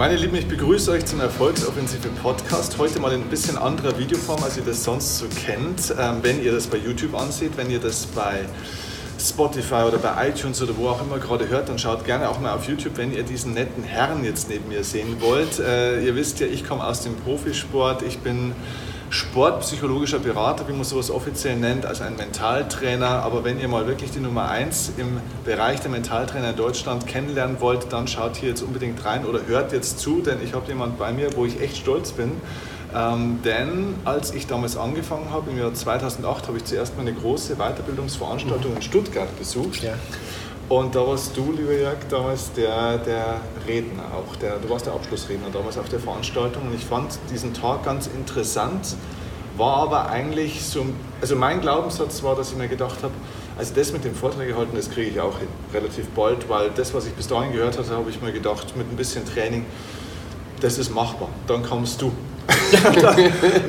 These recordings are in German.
Meine Lieben, ich begrüße euch zum Erfolgsoffensive Podcast. Heute mal in ein bisschen anderer Videoform, als ihr das sonst so kennt. Ähm, wenn ihr das bei YouTube ansieht, wenn ihr das bei Spotify oder bei iTunes oder wo auch immer gerade hört, dann schaut gerne auch mal auf YouTube, wenn ihr diesen netten Herrn jetzt neben mir sehen wollt. Äh, ihr wisst ja, ich komme aus dem Profisport. Ich bin sportpsychologischer Berater, wie man sowas offiziell nennt, also ein Mentaltrainer. Aber wenn ihr mal wirklich die Nummer 1 im Bereich der Mentaltrainer in Deutschland kennenlernen wollt, dann schaut hier jetzt unbedingt rein oder hört jetzt zu, denn ich habe jemanden bei mir, wo ich echt stolz bin. Ähm, denn als ich damals angefangen habe, im Jahr 2008, habe ich zuerst mal eine große Weiterbildungsveranstaltung in Stuttgart besucht. Ja. Und da warst du, lieber Jörg, damals der, der Redner auch. Der, du warst der Abschlussredner damals auf der Veranstaltung. Und ich fand diesen Tag ganz interessant, war aber eigentlich so, also mein Glaubenssatz war, dass ich mir gedacht habe, also das mit dem Vortrag gehalten, das kriege ich auch hin, relativ bald, weil das, was ich bis dahin gehört hatte, habe ich mir gedacht, mit ein bisschen Training, das ist machbar. Dann kommst du. da,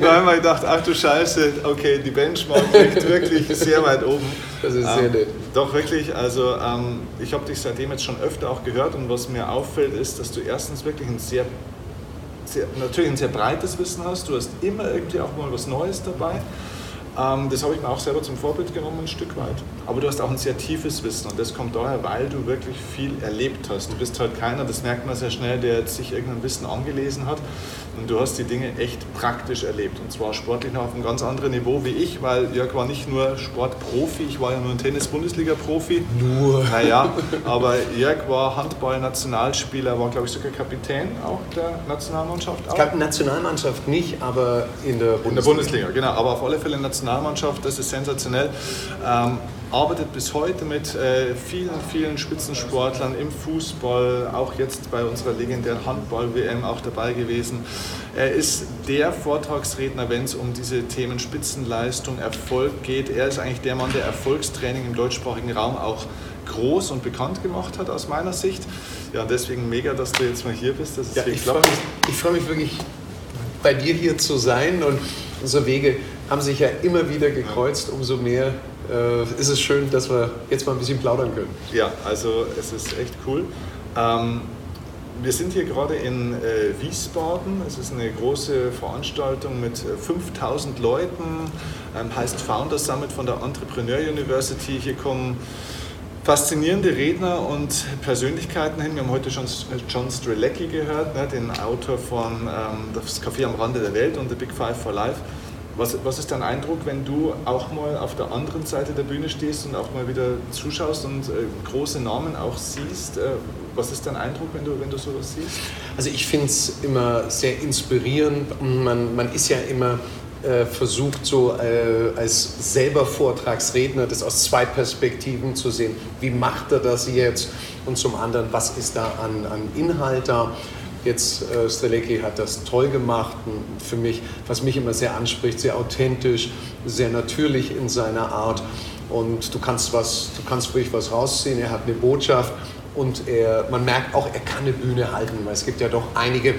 da haben wir gedacht, ach du Scheiße, okay, die Benchmark liegt wirklich sehr weit oben. Das ist sehr ähm, nett. Doch, wirklich. Also ähm, ich habe dich seitdem jetzt schon öfter auch gehört und was mir auffällt, ist, dass du erstens wirklich ein sehr, sehr, natürlich ein sehr breites Wissen hast. Du hast immer irgendwie auch mal was Neues dabei. Ähm, das habe ich mir auch selber zum Vorbild genommen, ein Stück weit. Aber du hast auch ein sehr tiefes Wissen und das kommt daher, weil du wirklich viel erlebt hast. Du bist halt keiner, das merkt man sehr schnell, der jetzt sich irgendein Wissen angelesen hat. Und du hast die Dinge echt praktisch erlebt. Und zwar sportlich noch auf einem ganz anderen Niveau wie ich, weil Jörg war nicht nur Sportprofi, ich war ja nur ein Tennis-Bundesliga-Profi. Nur. Naja, aber Jörg war Handball-Nationalspieler, war glaube ich sogar Kapitän auch der Nationalmannschaft. Auch. Ich glaube, Nationalmannschaft nicht, aber in der Bundesliga. In der Bundesliga, genau. Aber auf alle Fälle Nationalmannschaft. Nationalmannschaft, das ist sensationell. Ähm, arbeitet bis heute mit äh, vielen, vielen Spitzensportlern im Fußball, auch jetzt bei unserer legendären Handball-WM auch dabei gewesen. Er ist der Vortragsredner, wenn es um diese Themen Spitzenleistung, Erfolg geht. Er ist eigentlich der Mann, der Erfolgstraining im deutschsprachigen Raum auch groß und bekannt gemacht hat aus meiner Sicht. Ja, deswegen mega, dass du jetzt mal hier bist. Ja, ich freue mich, freu mich wirklich, bei dir hier zu sein und unsere Wege haben sich ja immer wieder gekreuzt, umso mehr äh, ist es schön, dass wir jetzt mal ein bisschen plaudern können. Ja, also es ist echt cool. Ähm, wir sind hier gerade in äh, Wiesbaden. Es ist eine große Veranstaltung mit 5000 äh, Leuten, ähm, heißt Founder Summit von der Entrepreneur University. Hier kommen faszinierende Redner und Persönlichkeiten hin. Wir haben heute schon John Strelecki gehört, ne, den Autor von ähm, Das Café am Rande der Welt und The Big Five for Life. Was, was ist dein Eindruck, wenn du auch mal auf der anderen Seite der Bühne stehst und auch mal wieder zuschaust und äh, große Namen auch siehst? Äh, was ist dein Eindruck, wenn du, wenn du sowas siehst? Also ich finde es immer sehr inspirierend. Man, man ist ja immer äh, versucht, so äh, als selber Vortragsredner das aus zwei Perspektiven zu sehen. Wie macht er das jetzt? Und zum anderen, was ist da an, an Inhalt da? Jetzt äh, Strelecki hat das toll gemacht. Für mich, was mich immer sehr anspricht, sehr authentisch, sehr natürlich in seiner Art. Und du kannst was, du kannst ruhig was rausziehen. Er hat eine Botschaft und er, man merkt auch, er kann eine Bühne halten, weil es gibt ja doch einige,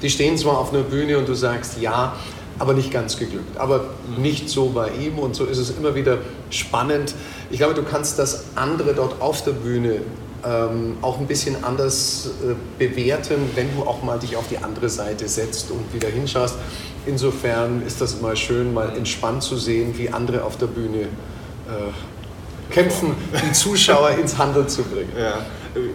die stehen zwar auf einer Bühne und du sagst ja, aber nicht ganz geglückt. Aber nicht so bei ihm und so ist es immer wieder spannend. Ich glaube, du kannst das andere dort auf der Bühne ähm, auch ein bisschen anders äh, bewerten, wenn du auch mal dich auf die andere Seite setzt und wieder hinschaust. Insofern ist das immer schön, mal entspannt zu sehen, wie andere auf der Bühne äh, kämpfen, die Zuschauer ins Handeln zu bringen. Ja.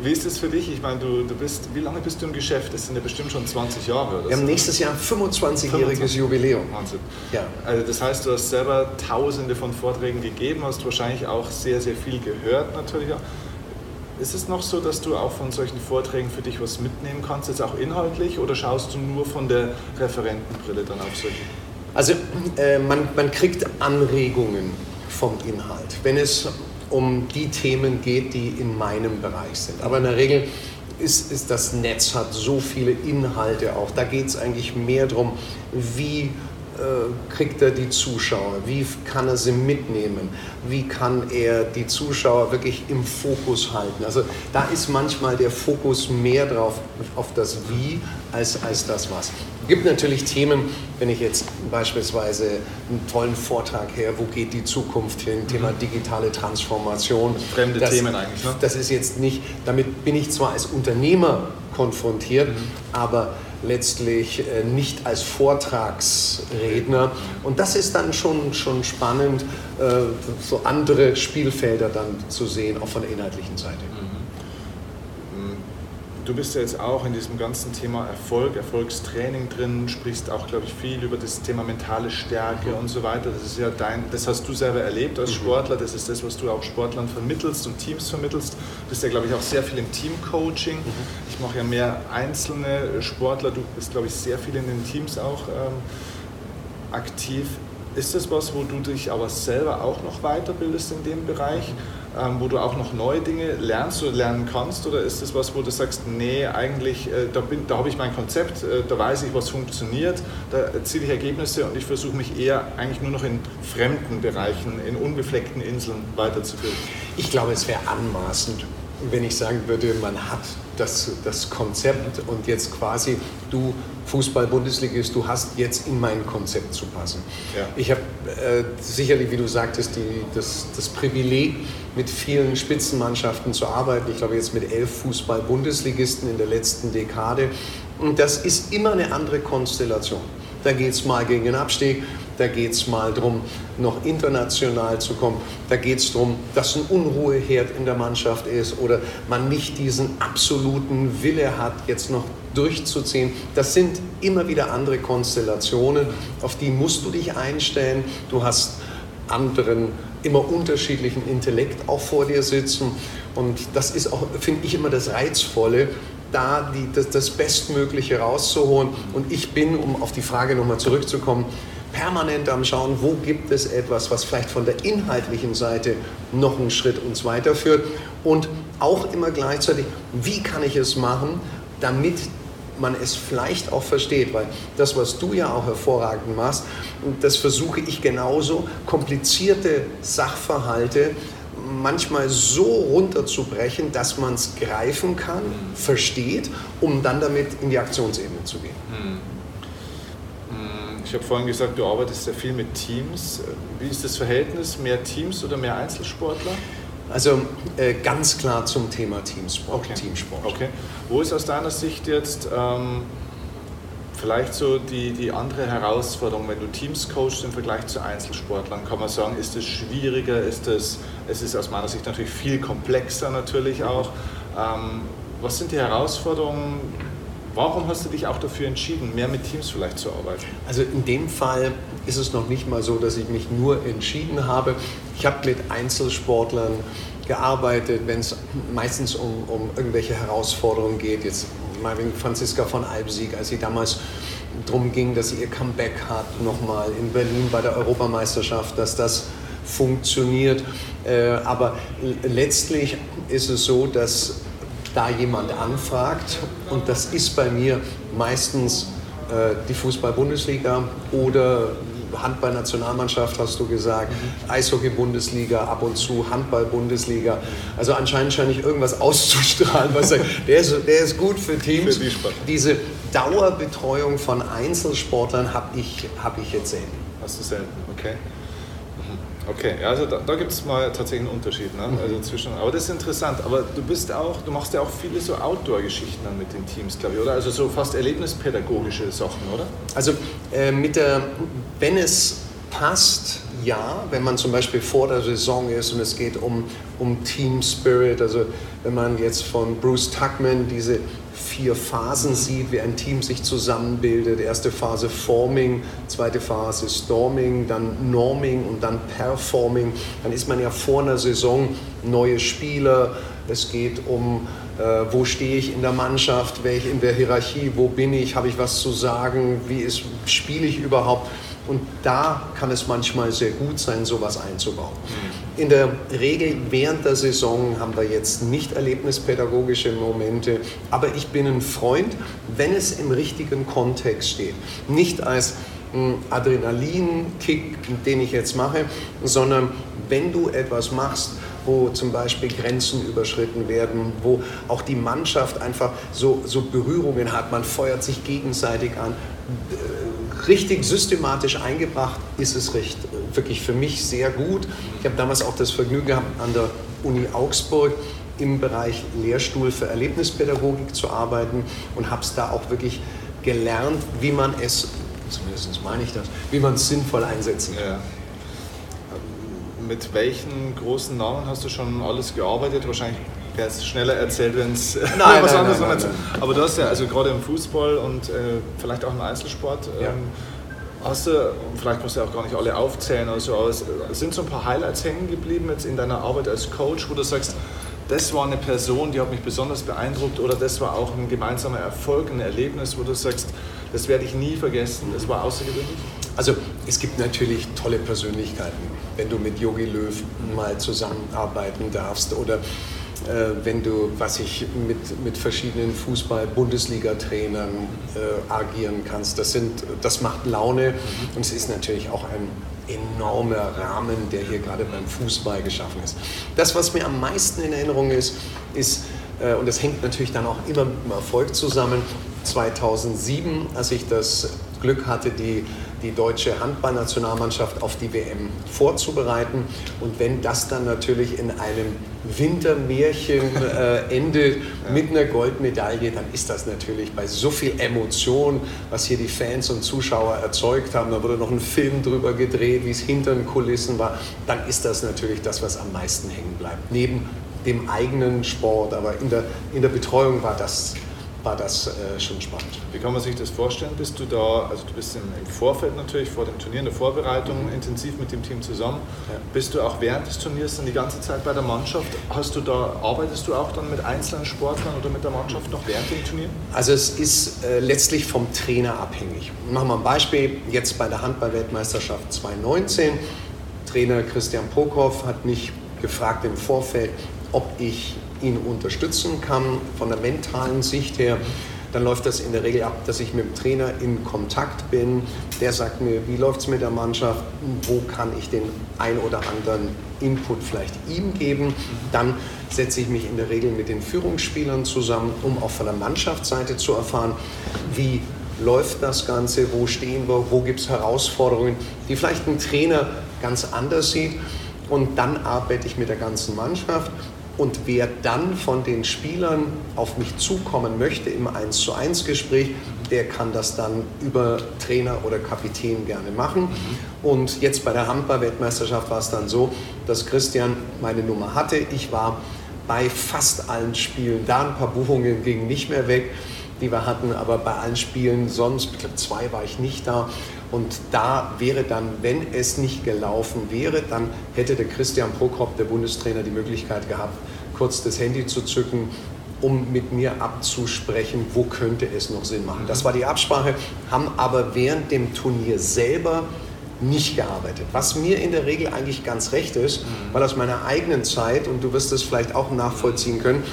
Wie ist es für dich? Ich meine, du, du bist, wie lange bist du im Geschäft? Das sind ja bestimmt schon 20 Jahre. Oder Wir haben nächstes Jahr ein 25-jähriges Jubiläum. Wahnsinn. Ja. Also das heißt, du hast selber tausende von Vorträgen gegeben, hast wahrscheinlich auch sehr, sehr viel gehört natürlich auch. Ist es noch so, dass du auch von solchen Vorträgen für dich was mitnehmen kannst, jetzt auch inhaltlich, oder schaust du nur von der Referentenbrille dann auf solche? Also äh, man, man kriegt Anregungen vom Inhalt, wenn es um die Themen geht, die in meinem Bereich sind. Aber in der Regel ist, ist das Netz hat so viele Inhalte auch. Da geht es eigentlich mehr darum, wie kriegt er die Zuschauer? Wie kann er sie mitnehmen? Wie kann er die Zuschauer wirklich im Fokus halten? Also da ist manchmal der Fokus mehr drauf auf das Wie als, als das Was. Es gibt natürlich Themen, wenn ich jetzt beispielsweise einen tollen Vortrag her, wo geht die Zukunft hin, Thema mhm. digitale Transformation. Fremde das, Themen eigentlich, ne? Das ist jetzt nicht, damit bin ich zwar als Unternehmer konfrontiert, mhm. aber letztlich äh, nicht als Vortragsredner. Und das ist dann schon, schon spannend, äh, so andere Spielfelder dann zu sehen, auch von der inhaltlichen Seite. Mhm. Du bist ja jetzt auch in diesem ganzen Thema Erfolg, Erfolgstraining drin, sprichst auch, glaube ich, viel über das Thema mentale Stärke mhm. und so weiter. Das ist ja dein, das hast du selber erlebt als mhm. Sportler, das ist das, was du auch Sportlern vermittelst und Teams vermittelst. Du bist ja, glaube ich, auch sehr viel im Teamcoaching. Mhm. Ich mache ja mehr einzelne Sportler, du bist, glaube ich, sehr viel in den Teams auch ähm, aktiv. Ist das was, wo du dich aber selber auch noch weiterbildest in dem Bereich? Ähm, wo du auch noch neue Dinge lernst oder lernen kannst? Oder ist das was, wo du sagst, nee, eigentlich, äh, da, da habe ich mein Konzept, äh, da weiß ich, was funktioniert, da erziele ich Ergebnisse und ich versuche mich eher eigentlich nur noch in fremden Bereichen, in unbefleckten Inseln weiterzubilden? Ich glaube, es wäre anmaßend, wenn ich sagen würde, man hat das, das Konzept und jetzt quasi du Fußball-Bundesligist, du hast jetzt in mein Konzept zu passen. Ja. Ich habe äh, sicherlich, wie du sagtest, die, das, das Privileg, mit vielen Spitzenmannschaften zu arbeiten. Ich glaube jetzt mit elf Fußball-Bundesligisten in der letzten Dekade. Und das ist immer eine andere Konstellation. Da geht es mal gegen den Abstieg, da geht es mal darum, noch international zu kommen. Da geht es darum, dass ein Unruheherd in der Mannschaft ist oder man nicht diesen absoluten Wille hat, jetzt noch durchzuziehen. Das sind immer wieder andere Konstellationen, auf die musst du dich einstellen. Du hast anderen, immer unterschiedlichen Intellekt auch vor dir sitzen. Und das ist auch, finde ich, immer das Reizvolle, da die, das, das Bestmögliche rauszuholen. Und ich bin, um auf die Frage nochmal zurückzukommen, permanent am Schauen, wo gibt es etwas, was vielleicht von der inhaltlichen Seite noch einen Schritt uns weiterführt und auch immer gleichzeitig, wie kann ich es machen, damit man es vielleicht auch versteht, weil das, was du ja auch hervorragend machst, das versuche ich genauso, komplizierte Sachverhalte manchmal so runterzubrechen, dass man es greifen kann, versteht, um dann damit in die Aktionsebene zu gehen. Hm. Ich habe vorhin gesagt, du arbeitest sehr viel mit Teams. Wie ist das Verhältnis? Mehr Teams oder mehr Einzelsportler? Also äh, ganz klar zum Thema Teamsport. Okay. Teamsport. Okay. Wo ist aus deiner Sicht jetzt ähm, vielleicht so die, die andere Herausforderung, wenn du Teams coachst im Vergleich zu Einzelsportlern? Kann man sagen, ist es schwieriger? Ist es, es ist aus meiner Sicht natürlich viel komplexer natürlich auch. Ähm, was sind die Herausforderungen? Warum hast du dich auch dafür entschieden, mehr mit Teams vielleicht zu arbeiten? Also in dem Fall ist es noch nicht mal so, dass ich mich nur entschieden habe. Ich habe mit Einzelsportlern gearbeitet, wenn es meistens um, um irgendwelche Herausforderungen geht. Jetzt mal Franziska von Alpsieg, als sie damals darum ging, dass sie ihr Comeback hat, nochmal in Berlin bei der Europameisterschaft, dass das funktioniert. Äh, aber letztlich ist es so, dass da jemand anfragt. Und das ist bei mir meistens äh, die Fußball-Bundesliga oder Handball-Nationalmannschaft, hast du gesagt, mhm. Eishockey-Bundesliga, ab und zu Handball-Bundesliga. Also anscheinend scheine ich irgendwas auszustrahlen, was sagt, der ist, der ist gut für Teams. Für die Diese Dauerbetreuung von Einzelsportlern habe ich, hab ich jetzt selten. Hast du selten, okay. Okay, also da, da gibt es mal tatsächlich einen Unterschied. Ne? Mhm. Also zwischen, aber das ist interessant. Aber du bist auch, du machst ja auch viele so Outdoor-Geschichten dann mit den Teams, glaube ich, oder? Also so fast erlebnispädagogische Sachen, oder? Also äh, mit der, wenn es passt, ja, wenn man zum Beispiel vor der Saison ist und es geht um, um Team Spirit, also wenn man jetzt von Bruce Tuckman diese vier Phasen sieht, wie ein Team sich zusammenbildet. Erste Phase Forming, zweite Phase Storming, dann Norming und dann Performing. Dann ist man ja vor einer Saison neue Spieler. Es geht um, äh, wo stehe ich in der Mannschaft, welche in der Hierarchie, wo bin ich, habe ich was zu sagen, wie ist, spiele ich überhaupt. Und da kann es manchmal sehr gut sein, sowas einzubauen. In der Regel während der Saison haben wir jetzt nicht erlebnispädagogische Momente, aber ich bin ein Freund, wenn es im richtigen Kontext steht. Nicht als hm, Adrenalinkick, den ich jetzt mache, sondern wenn du etwas machst, wo zum Beispiel Grenzen überschritten werden, wo auch die Mannschaft einfach so, so Berührungen hat, man feuert sich gegenseitig an richtig systematisch eingebracht ist es recht, wirklich für mich sehr gut. Ich habe damals auch das Vergnügen gehabt, an der Uni Augsburg im Bereich Lehrstuhl für Erlebnispädagogik zu arbeiten und habe es da auch wirklich gelernt, wie man es, zumindest meine ich das, wie man es sinnvoll einsetzen kann. Ja. Mit welchen großen Namen hast du schon alles gearbeitet? Wahrscheinlich wäre es schneller erzählt, wenn es was anderes nein, nein, nein, Aber du hast ja also gerade im Fußball und äh, vielleicht auch im Einzelsport. Ja. Ähm, Hast du, vielleicht musst du auch gar nicht alle aufzählen, also, aber sind so ein paar Highlights hängen geblieben jetzt in deiner Arbeit als Coach, wo du sagst, das war eine Person, die hat mich besonders beeindruckt oder das war auch ein gemeinsamer Erfolg, ein Erlebnis, wo du sagst, das werde ich nie vergessen, das war außergewöhnlich? Also es gibt natürlich tolle Persönlichkeiten, wenn du mit Yogi Löw mal zusammenarbeiten darfst oder äh, wenn du, was ich mit, mit verschiedenen Fußball-Bundesliga-Trainern äh, agieren kannst. Das, sind, das macht Laune und es ist natürlich auch ein enormer Rahmen, der hier gerade beim Fußball geschaffen ist. Das, was mir am meisten in Erinnerung ist, ist, äh, und das hängt natürlich dann auch immer mit dem Erfolg zusammen, 2007, als ich das Glück hatte, die die deutsche Handballnationalmannschaft auf die WM vorzubereiten. Und wenn das dann natürlich in einem Wintermärchen äh, endet mit einer Goldmedaille, dann ist das natürlich bei so viel Emotion, was hier die Fans und Zuschauer erzeugt haben. Da wurde noch ein Film drüber gedreht, wie es hinter den Kulissen war. Dann ist das natürlich das, was am meisten hängen bleibt. Neben dem eigenen Sport, aber in der, in der Betreuung war das war das äh, schon spannend. Wie kann man sich das vorstellen? Bist du da, also du bist im, im Vorfeld natürlich, vor dem Turnier in der Vorbereitung mhm. intensiv mit dem Team zusammen. Ja. Bist du auch während des Turniers dann die ganze Zeit bei der Mannschaft? Hast du da, arbeitest du auch dann mit einzelnen Sportlern oder mit der Mannschaft noch während dem Turnier? Also es ist äh, letztlich vom Trainer abhängig. Machen wir ein Beispiel, jetzt bei der Handball-Weltmeisterschaft 2019. Trainer Christian Prokop hat mich gefragt im Vorfeld, ob ich ihn unterstützen kann von der mentalen Sicht her, dann läuft das in der Regel ab, dass ich mit dem Trainer in Kontakt bin. Der sagt mir, wie läuft es mit der Mannschaft, wo kann ich den ein oder anderen Input vielleicht ihm geben. Dann setze ich mich in der Regel mit den Führungsspielern zusammen, um auch von der Mannschaftsseite zu erfahren, wie läuft das Ganze, wo stehen wir, wo gibt es Herausforderungen, die vielleicht ein Trainer ganz anders sieht. Und dann arbeite ich mit der ganzen Mannschaft und wer dann von den Spielern auf mich zukommen möchte im 1 zu 1 Gespräch, der kann das dann über Trainer oder Kapitän gerne machen. Mhm. Und jetzt bei der Handball-Weltmeisterschaft war es dann so, dass Christian meine Nummer hatte. Ich war bei fast allen Spielen da. Ein paar Buchungen gingen nicht mehr weg, die wir hatten, aber bei allen Spielen sonst, ich glaube zwei war ich nicht da. Und da wäre dann, wenn es nicht gelaufen wäre, dann hätte der Christian Prokop, der Bundestrainer, die Möglichkeit gehabt, kurz das Handy zu zücken, um mit mir abzusprechen, wo könnte es noch Sinn machen. Das war die Absprache, haben aber während dem Turnier selber nicht gearbeitet. Was mir in der Regel eigentlich ganz recht ist, mhm. weil aus meiner eigenen Zeit, und du wirst es vielleicht auch nachvollziehen können,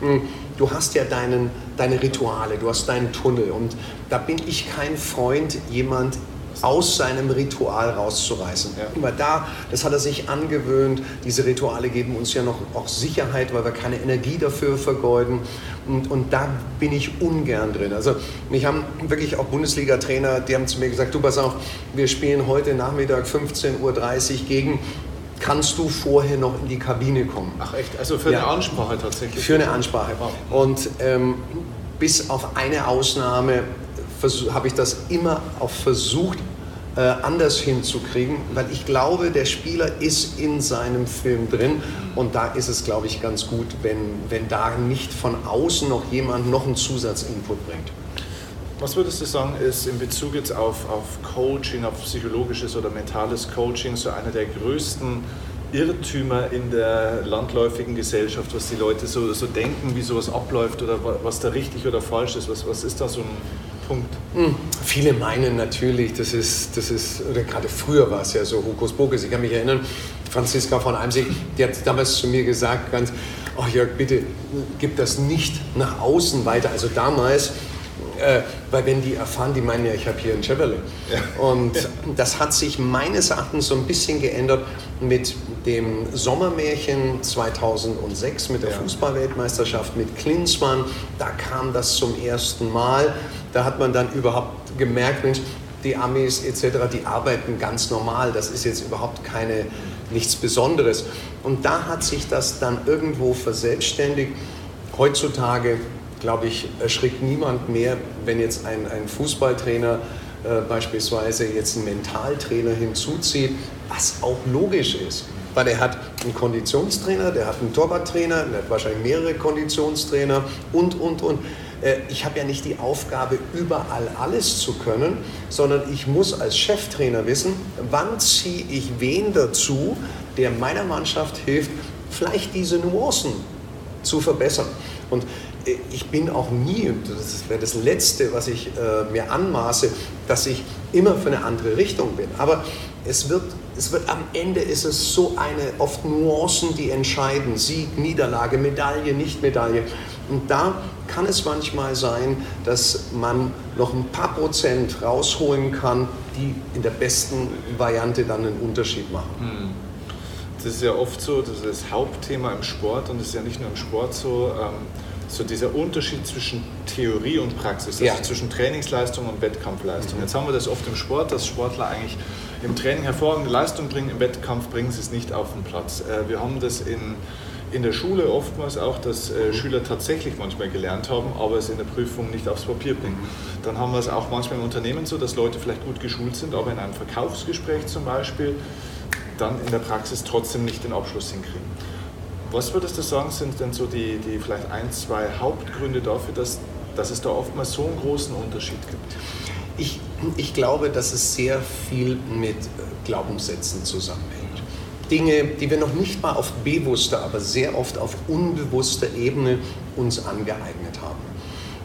hm, du hast ja deinen, deine Rituale, du hast deinen Tunnel und da bin ich kein Freund, jemand aus seinem Ritual rauszureißen. Ja. Immer da, das hat er sich angewöhnt. Diese Rituale geben uns ja noch auch Sicherheit, weil wir keine Energie dafür vergeuden. Und, und da bin ich ungern drin. Also mich haben wirklich auch Bundesliga-Trainer, die haben zu mir gesagt, du pass auf, wir spielen heute Nachmittag 15.30 Uhr gegen kannst du vorher noch in die Kabine kommen. Ach echt? Also für ja. eine Ansprache tatsächlich? Für eine Ansprache. Und ähm, bis auf eine Ausnahme habe ich das immer auch versucht, äh, anders hinzukriegen, weil ich glaube, der Spieler ist in seinem Film drin und da ist es, glaube ich, ganz gut, wenn, wenn da nicht von außen noch jemand noch einen Zusatzinput bringt. Was würdest du sagen, ist in Bezug jetzt auf, auf Coaching, auf psychologisches oder mentales Coaching so einer der größten Irrtümer in der landläufigen Gesellschaft, was die Leute so, so denken, wie sowas abläuft oder was da richtig oder falsch ist? Was, was ist da so ein Punkt? Hm. Viele meinen natürlich, das ist, das ist, oder gerade früher war es ja so Hokuspokus. Ich kann mich erinnern, Franziska von Eimsig, die hat damals zu mir gesagt, ganz, oh Jörg, bitte gib das nicht nach außen weiter. Also damals, äh, weil wenn die erfahren, die meinen ja, ich habe hier ein Chevrolet. Ja. Und das hat sich meines Erachtens so ein bisschen geändert mit dem Sommermärchen 2006 mit der ja. Fußballweltmeisterschaft mit Klinsmann. Da kam das zum ersten Mal. Da hat man dann überhaupt gemerkt, Mensch, die Amis etc., die arbeiten ganz normal. Das ist jetzt überhaupt keine, nichts Besonderes. Und da hat sich das dann irgendwo verselbstständigt. Heutzutage, glaube ich, erschrickt niemand mehr, wenn jetzt ein, ein Fußballtrainer äh, beispielsweise jetzt einen Mentaltrainer hinzuzieht, was auch logisch ist. Weil er hat einen Konditionstrainer, der hat einen Torwarttrainer, der hat wahrscheinlich mehrere Konditionstrainer und, und, und. Äh, ich habe ja nicht die Aufgabe, überall alles zu können, sondern ich muss als Cheftrainer wissen, wann ziehe ich wen dazu, der meiner Mannschaft hilft, vielleicht diese Nuancen zu verbessern. Und äh, ich bin auch nie, und das wäre das Letzte, was ich äh, mir anmaße, dass ich immer für eine andere Richtung bin. Aber es wird, es wird am Ende ist es so eine, oft Nuancen, die entscheiden. Sieg, Niederlage, Medaille, Nicht-Medaille. Und da kann es manchmal sein, dass man noch ein paar Prozent rausholen kann, die in der besten Variante dann einen Unterschied machen. Hm. Das ist ja oft so, das ist das Hauptthema im Sport und es ist ja nicht nur im Sport so. Ähm, so dieser Unterschied zwischen Theorie und Praxis, also ja. zwischen Trainingsleistung und Wettkampfleistung. Mhm. Jetzt haben wir das oft im Sport, dass Sportler eigentlich im Training hervorragende Leistung bringen, im Wettkampf bringen sie es nicht auf den Platz. Äh, wir haben das in, in der Schule oftmals auch, dass äh. Schüler tatsächlich manchmal gelernt haben, aber es in der Prüfung nicht aufs Papier bringen. Dann haben wir es auch manchmal im Unternehmen so, dass Leute vielleicht gut geschult sind, aber in einem Verkaufsgespräch zum Beispiel dann in der Praxis trotzdem nicht den Abschluss hinkriegen. Was würdest du sagen, sind denn so die, die vielleicht ein, zwei Hauptgründe dafür, dass, dass es da oftmals so einen großen Unterschied gibt? Ich, ich glaube, dass es sehr viel mit Glaubenssätzen zusammenhängt. Dinge, die wir noch nicht mal auf bewusster, aber sehr oft auf unbewusster Ebene uns angeeignet haben.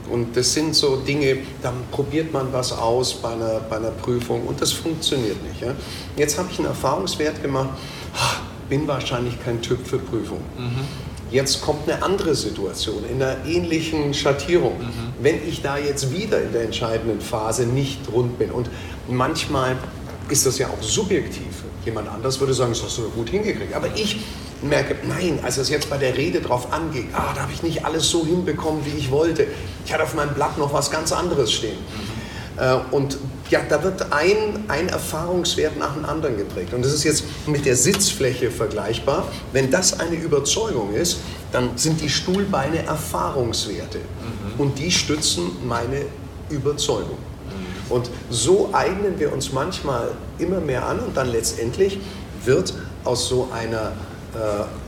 Und das sind so Dinge, dann probiert man was aus bei einer, bei einer Prüfung und das funktioniert nicht. Ja? Jetzt habe ich einen Erfahrungswert gemacht, bin wahrscheinlich kein Typ für Prüfung. Mhm. Jetzt kommt eine andere Situation in einer ähnlichen Schattierung. Mhm. Wenn ich da jetzt wieder in der entscheidenden Phase nicht rund bin und manchmal ist das ja auch subjektiv. Jemand anders würde sagen, das hast du gut hingekriegt. Aber ich merke, nein, als es jetzt bei der Rede drauf angeht, ah, da habe ich nicht alles so hinbekommen, wie ich wollte. Ich hatte auf meinem Blatt noch was ganz anderes stehen. Äh, und ja, da wird ein, ein Erfahrungswert nach dem anderen geprägt. Und das ist jetzt mit der Sitzfläche vergleichbar. Wenn das eine Überzeugung ist, dann sind die Stuhlbeine Erfahrungswerte. Mhm. Und die stützen meine Überzeugung. Mhm. Und so eignen wir uns manchmal immer mehr an und dann letztendlich wird aus so einer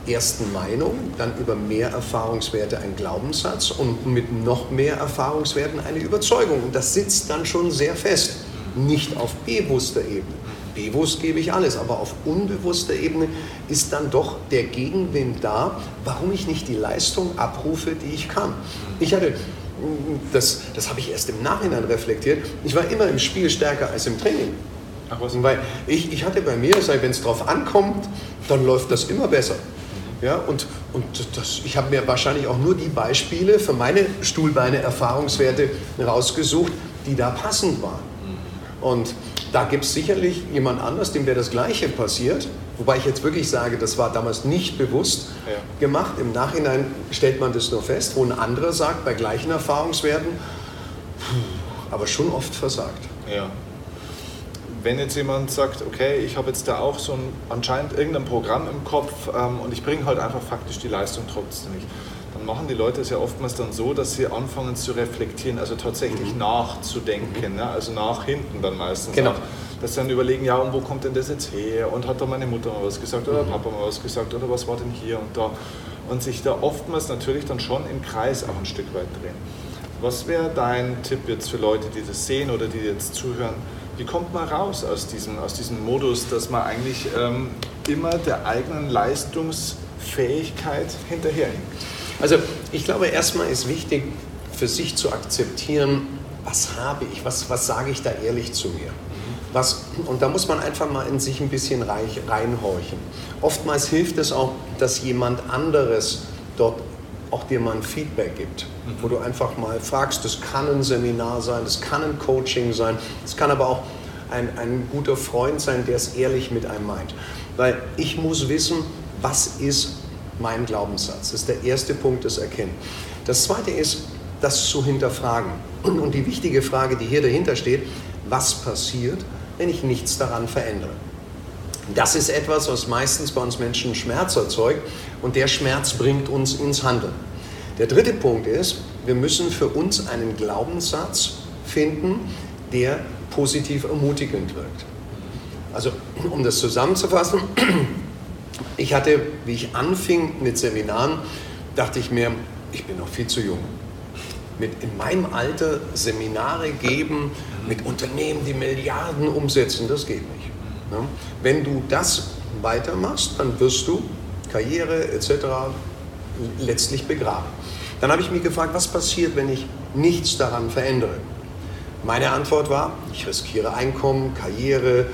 äh, ersten Meinung, dann über mehr Erfahrungswerte ein Glaubenssatz und mit noch mehr Erfahrungswerten eine Überzeugung. Und das sitzt dann schon sehr fest nicht auf bewusster Ebene. Bewusst gebe ich alles, aber auf unbewusster Ebene ist dann doch der Gegenwind da, warum ich nicht die Leistung abrufe, die ich kann. Ich hatte, das, das habe ich erst im Nachhinein reflektiert, ich war immer im Spiel stärker als im Training. Ach was? Weil ich, ich hatte bei mir, wenn es drauf ankommt, dann läuft das immer besser. Ja, und und das, ich habe mir wahrscheinlich auch nur die Beispiele für meine Stuhlbeine-Erfahrungswerte rausgesucht, die da passend waren. Und da gibt es sicherlich jemand anders, dem wäre das Gleiche passiert. Wobei ich jetzt wirklich sage, das war damals nicht bewusst ja. gemacht. Im Nachhinein stellt man das nur fest, wo ein anderer sagt, bei gleichen Erfahrungswerten, aber schon oft versagt. Ja. Wenn jetzt jemand sagt, okay, ich habe jetzt da auch so ein anscheinend irgendein Programm im Kopf ähm, und ich bringe halt einfach faktisch die Leistung trotzdem nicht dann machen die Leute es ja oftmals dann so, dass sie anfangen zu reflektieren, also tatsächlich mhm. nachzudenken, ne? also nach hinten dann meistens. Genau. Dass sie dann überlegen, ja, und wo kommt denn das jetzt her? Und hat da meine Mutter mal was gesagt oder mhm. Papa mal was gesagt oder was war denn hier und da? Und sich da oftmals natürlich dann schon im Kreis auch ein Stück weit drehen. Was wäre dein Tipp jetzt für Leute, die das sehen oder die jetzt zuhören? Wie kommt man raus aus diesem, aus diesem Modus, dass man eigentlich ähm, immer der eigenen Leistungsfähigkeit hinterherhinkt? Also ich glaube, erstmal ist wichtig für sich zu akzeptieren, was habe ich, was, was sage ich da ehrlich zu mir. Was, und da muss man einfach mal in sich ein bisschen reich, reinhorchen. Oftmals hilft es auch, dass jemand anderes dort auch dir mal ein Feedback gibt, wo du einfach mal fragst, das kann ein Seminar sein, das kann ein Coaching sein, es kann aber auch ein, ein guter Freund sein, der es ehrlich mit einem meint. Weil ich muss wissen, was ist mein Glaubenssatz. Das ist der erste Punkt, das Erkennen. Das zweite ist, das zu hinterfragen. Und die wichtige Frage, die hier dahinter steht, was passiert, wenn ich nichts daran verändere? Das ist etwas, was meistens bei uns Menschen Schmerz erzeugt und der Schmerz bringt uns ins Handeln. Der dritte Punkt ist, wir müssen für uns einen Glaubenssatz finden, der positiv ermutigend wirkt. Also, um das zusammenzufassen, ich hatte, wie ich anfing mit Seminaren, dachte ich mir, ich bin noch viel zu jung. Mit in meinem Alter Seminare geben mit Unternehmen, die Milliarden umsetzen, das geht nicht. Wenn du das weitermachst, dann wirst du Karriere etc. letztlich begraben. Dann habe ich mich gefragt, was passiert, wenn ich nichts daran verändere? Meine Antwort war, ich riskiere Einkommen, Karriere,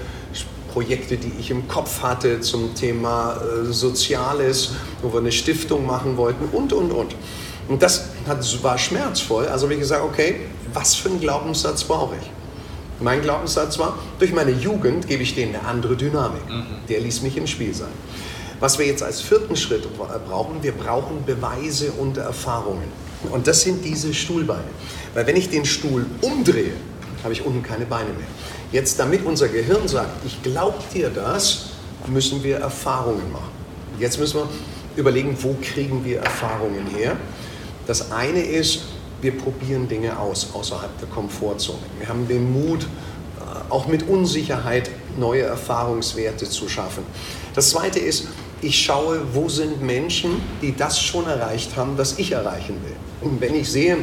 Projekte, die ich im Kopf hatte zum Thema äh, Soziales, wo wir eine Stiftung machen wollten und, und, und. Und das war schmerzvoll. Also habe ich gesagt, okay, was für einen Glaubenssatz brauche ich? Mein Glaubenssatz war, durch meine Jugend gebe ich denen eine andere Dynamik. Mhm. Der ließ mich im Spiel sein. Was wir jetzt als vierten Schritt brauchen, wir brauchen Beweise und Erfahrungen. Und das sind diese Stuhlbeine. Weil wenn ich den Stuhl umdrehe, habe ich unten keine Beine mehr. Jetzt, damit unser Gehirn sagt, ich glaube dir das, müssen wir Erfahrungen machen. Jetzt müssen wir überlegen, wo kriegen wir Erfahrungen her. Das eine ist, wir probieren Dinge aus außerhalb der Komfortzone. Wir haben den Mut, äh, auch mit Unsicherheit neue Erfahrungswerte zu schaffen. Das zweite ist, ich schaue, wo sind Menschen, die das schon erreicht haben, was ich erreichen will. Und wenn ich sehe,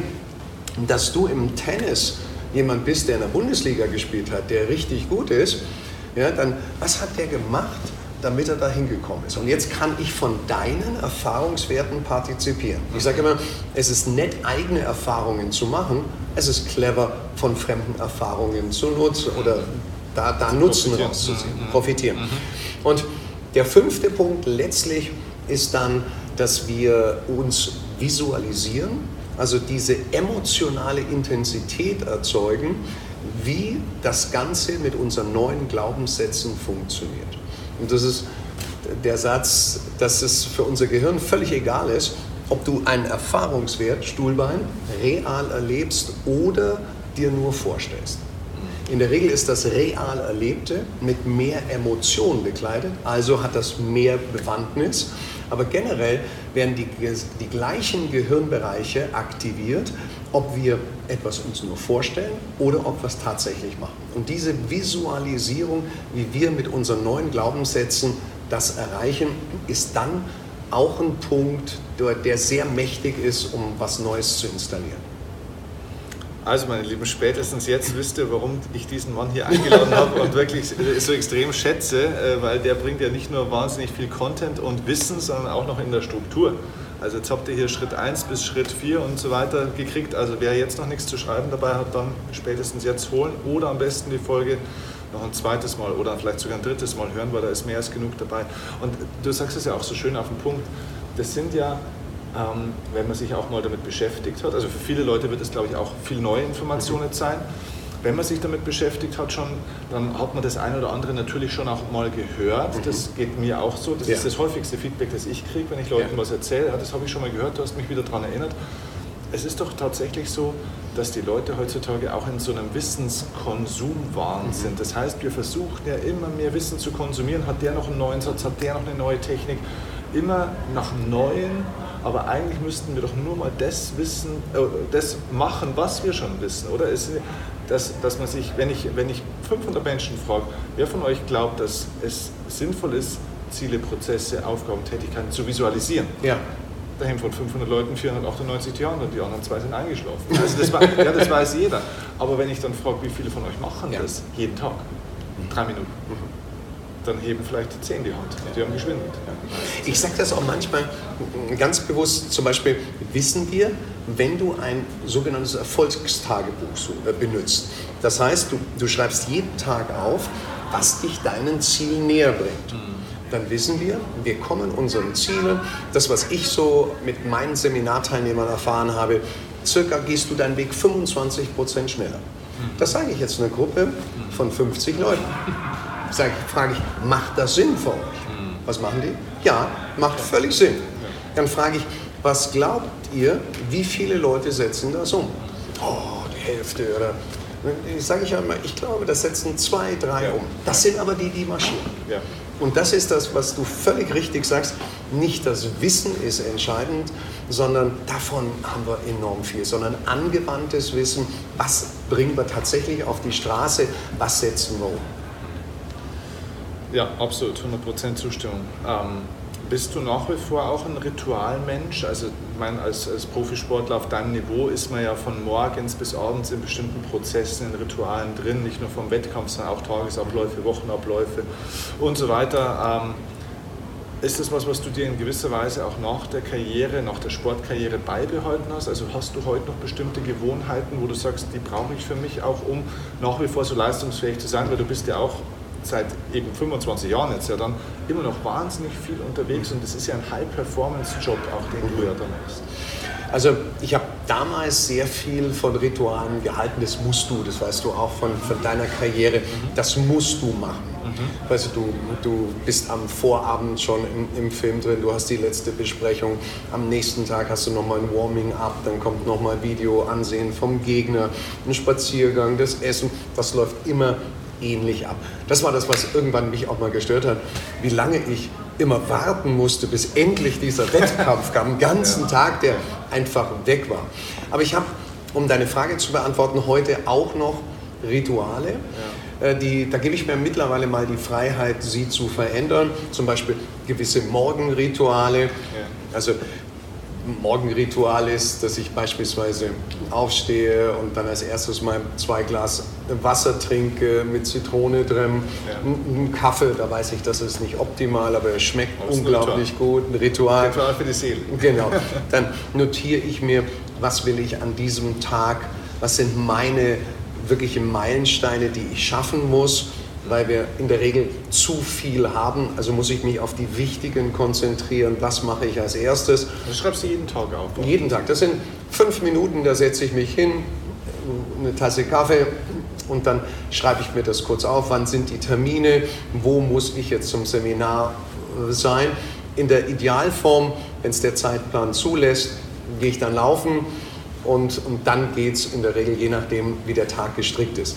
dass du im Tennis jemand bist, der in der Bundesliga gespielt hat, der richtig gut ist, ja, dann was hat der gemacht, damit er da hingekommen ist? Und jetzt kann ich von deinen Erfahrungswerten partizipieren. Ich sage immer, es ist nett, eigene Erfahrungen zu machen, es ist clever, von fremden Erfahrungen zu nutzen oder da, da Nutzen rauszuziehen, mhm. profitieren. Mhm. Und der fünfte Punkt letztlich ist dann, dass wir uns visualisieren also diese emotionale Intensität erzeugen, wie das Ganze mit unseren neuen Glaubenssätzen funktioniert. Und das ist der Satz, dass es für unser Gehirn völlig egal ist, ob du einen Erfahrungswert, Stuhlbein, real erlebst oder dir nur vorstellst. In der Regel ist das real Erlebte mit mehr Emotionen bekleidet, also hat das mehr Bewandtnis. Aber generell werden die, die gleichen Gehirnbereiche aktiviert, ob wir etwas uns nur vorstellen oder ob wir es tatsächlich machen. Und diese Visualisierung, wie wir mit unseren neuen Glaubenssätzen das erreichen, ist dann auch ein Punkt, der sehr mächtig ist, um was Neues zu installieren. Also meine Lieben, spätestens jetzt wisst ihr, warum ich diesen Mann hier eingeladen habe und wirklich so extrem schätze, äh, weil der bringt ja nicht nur wahnsinnig viel Content und Wissen, sondern auch noch in der Struktur. Also jetzt habt ihr hier Schritt 1 bis Schritt 4 und so weiter gekriegt. Also wer jetzt noch nichts zu schreiben dabei hat, dann spätestens jetzt holen oder am besten die Folge noch ein zweites Mal oder vielleicht sogar ein drittes Mal hören, weil da ist mehr als genug dabei. Und du sagst es ja auch so schön auf den Punkt. Das sind ja ähm, wenn man sich auch mal damit beschäftigt hat. Also für viele Leute wird es, glaube ich, auch viel neue Informationen sein. Wenn man sich damit beschäftigt hat schon, dann hat man das eine oder andere natürlich schon auch mal gehört. Mhm. Das geht mir auch so. Das ja. ist das häufigste Feedback, das ich kriege, wenn ich Leuten ja. was erzähle. Ja, das habe ich schon mal gehört, du hast mich wieder daran erinnert. Es ist doch tatsächlich so, dass die Leute heutzutage auch in so einem Wissenskonsumwahn mhm. sind. Das heißt, wir versuchen ja immer mehr Wissen zu konsumieren. Hat der noch einen neuen Satz, hat der noch eine neue Technik? Immer nach neuen aber eigentlich müssten wir doch nur mal das wissen, äh, das machen, was wir schon wissen, oder? Es, dass, dass man sich, wenn ich, wenn ich 500 Menschen frage, wer von euch glaubt, dass es sinnvoll ist, Ziele, Prozesse, Aufgaben, Tätigkeiten zu visualisieren? Ja. Dahin von 500 Leuten 498 Jahren und die anderen zwei sind eingeschlafen. Also das, war, ja, das weiß jeder. Aber wenn ich dann frage, wie viele von euch machen ja. das jeden Tag? Drei Minuten. Mhm dann heben vielleicht die zehn die Hand. Die haben geschwindelt. Ich sage das auch manchmal ganz bewusst, zum Beispiel wissen wir, wenn du ein sogenanntes Erfolgstagebuch äh, benutzt. Das heißt, du, du schreibst jeden Tag auf, was dich deinen Zielen näher bringt. Mhm. Dann wissen wir, wir kommen unseren Zielen. Das, was ich so mit meinen Seminarteilnehmern erfahren habe, circa gehst du deinen Weg 25 Prozent schneller. Mhm. Das sage ich jetzt einer Gruppe von 50 Leuten sag, frage ich, macht das Sinn für euch? Was machen die? Ja, macht völlig Sinn. Dann frage ich, Was glaubt ihr, wie viele Leute setzen das um? Oh, die Hälfte oder ich sage ich einmal, ich glaube, das setzen zwei, drei Ja. um. Das sind aber die, die marschieren. Ja. Und das ist das, was du völlig richtig sagst. Nicht das Wissen ist entscheidend, sondern davon haben wir enorm viel, sondern angewandtes Wissen. Was bringen wir tatsächlich auf die Straße? Was setzen wir um? Ja, absolut, 100% Zustimmung. Ähm, bist du nach wie vor auch ein Ritualmensch? Also, ich meine, als, als Profisportler auf deinem Niveau ist man ja von morgens bis abends in bestimmten Prozessen, in Ritualen drin, nicht nur vom Wettkampf, sondern auch Tagesabläufe, Wochenabläufe und so weiter. Ähm, ist das was, was du dir in gewisser Weise auch nach der Karriere, nach der Sportkarriere beibehalten hast? Also hast du heute noch bestimmte Gewohnheiten, wo du sagst, die brauche ich für mich auch, um nach wie vor so leistungsfähig zu sein? Weil du bist ja auch seit eben 25 Jahren jetzt ja dann immer noch wahnsinnig viel unterwegs und das ist ja ein High-Performance-Job auch, den du ja dann machst. Also ich habe damals sehr viel von Ritualen gehalten, das musst du, das weißt du auch von, von deiner Karriere, das musst du machen. Weißt du, du, du bist am Vorabend schon im, im Film drin, du hast die letzte Besprechung, am nächsten Tag hast du nochmal ein Warming-up, dann kommt nochmal Video ansehen vom Gegner, ein Spaziergang, das Essen, das läuft immer ähnlich ab. Das war das, was irgendwann mich auch mal gestört hat, wie lange ich immer warten musste, bis endlich dieser Wettkampf kam, den ganzen Tag, der einfach weg war. Aber ich habe, um deine Frage zu beantworten, heute auch noch Rituale. Äh, Die, da gebe ich mir mittlerweile mal die Freiheit, sie zu verändern. Zum Beispiel gewisse Morgenrituale. Also Morgenritual ist, dass ich beispielsweise aufstehe und dann als erstes mal zwei Glas Wasser trinke mit Zitrone drin, Ja. einen Kaffee, da weiß ich, das ist nicht optimal, aber er schmeckt ist ein unglaublich gut, ein Ritual. Ritual für die Seele. Genau. Dann notiere ich mir, was will ich an diesem Tag, was sind meine wirklichen Meilensteine, die ich schaffen muss, weil wir in der Regel zu viel haben. Also muss ich mich auf die wichtigen konzentrieren. Was mache ich als erstes? Das schreibst du jeden Tag auf. oder? Jeden Tag. Das sind fünf Minuten, da setze ich mich hin, eine Tasse Kaffee und dann schreibe ich mir das kurz auf. Wann sind die Termine? Wo muss ich jetzt zum Seminar äh, sein? In der Idealform, wenn es der Zeitplan zulässt, gehe ich dann laufen und, und dann geht es in der Regel je nachdem, wie der Tag gestrickt ist.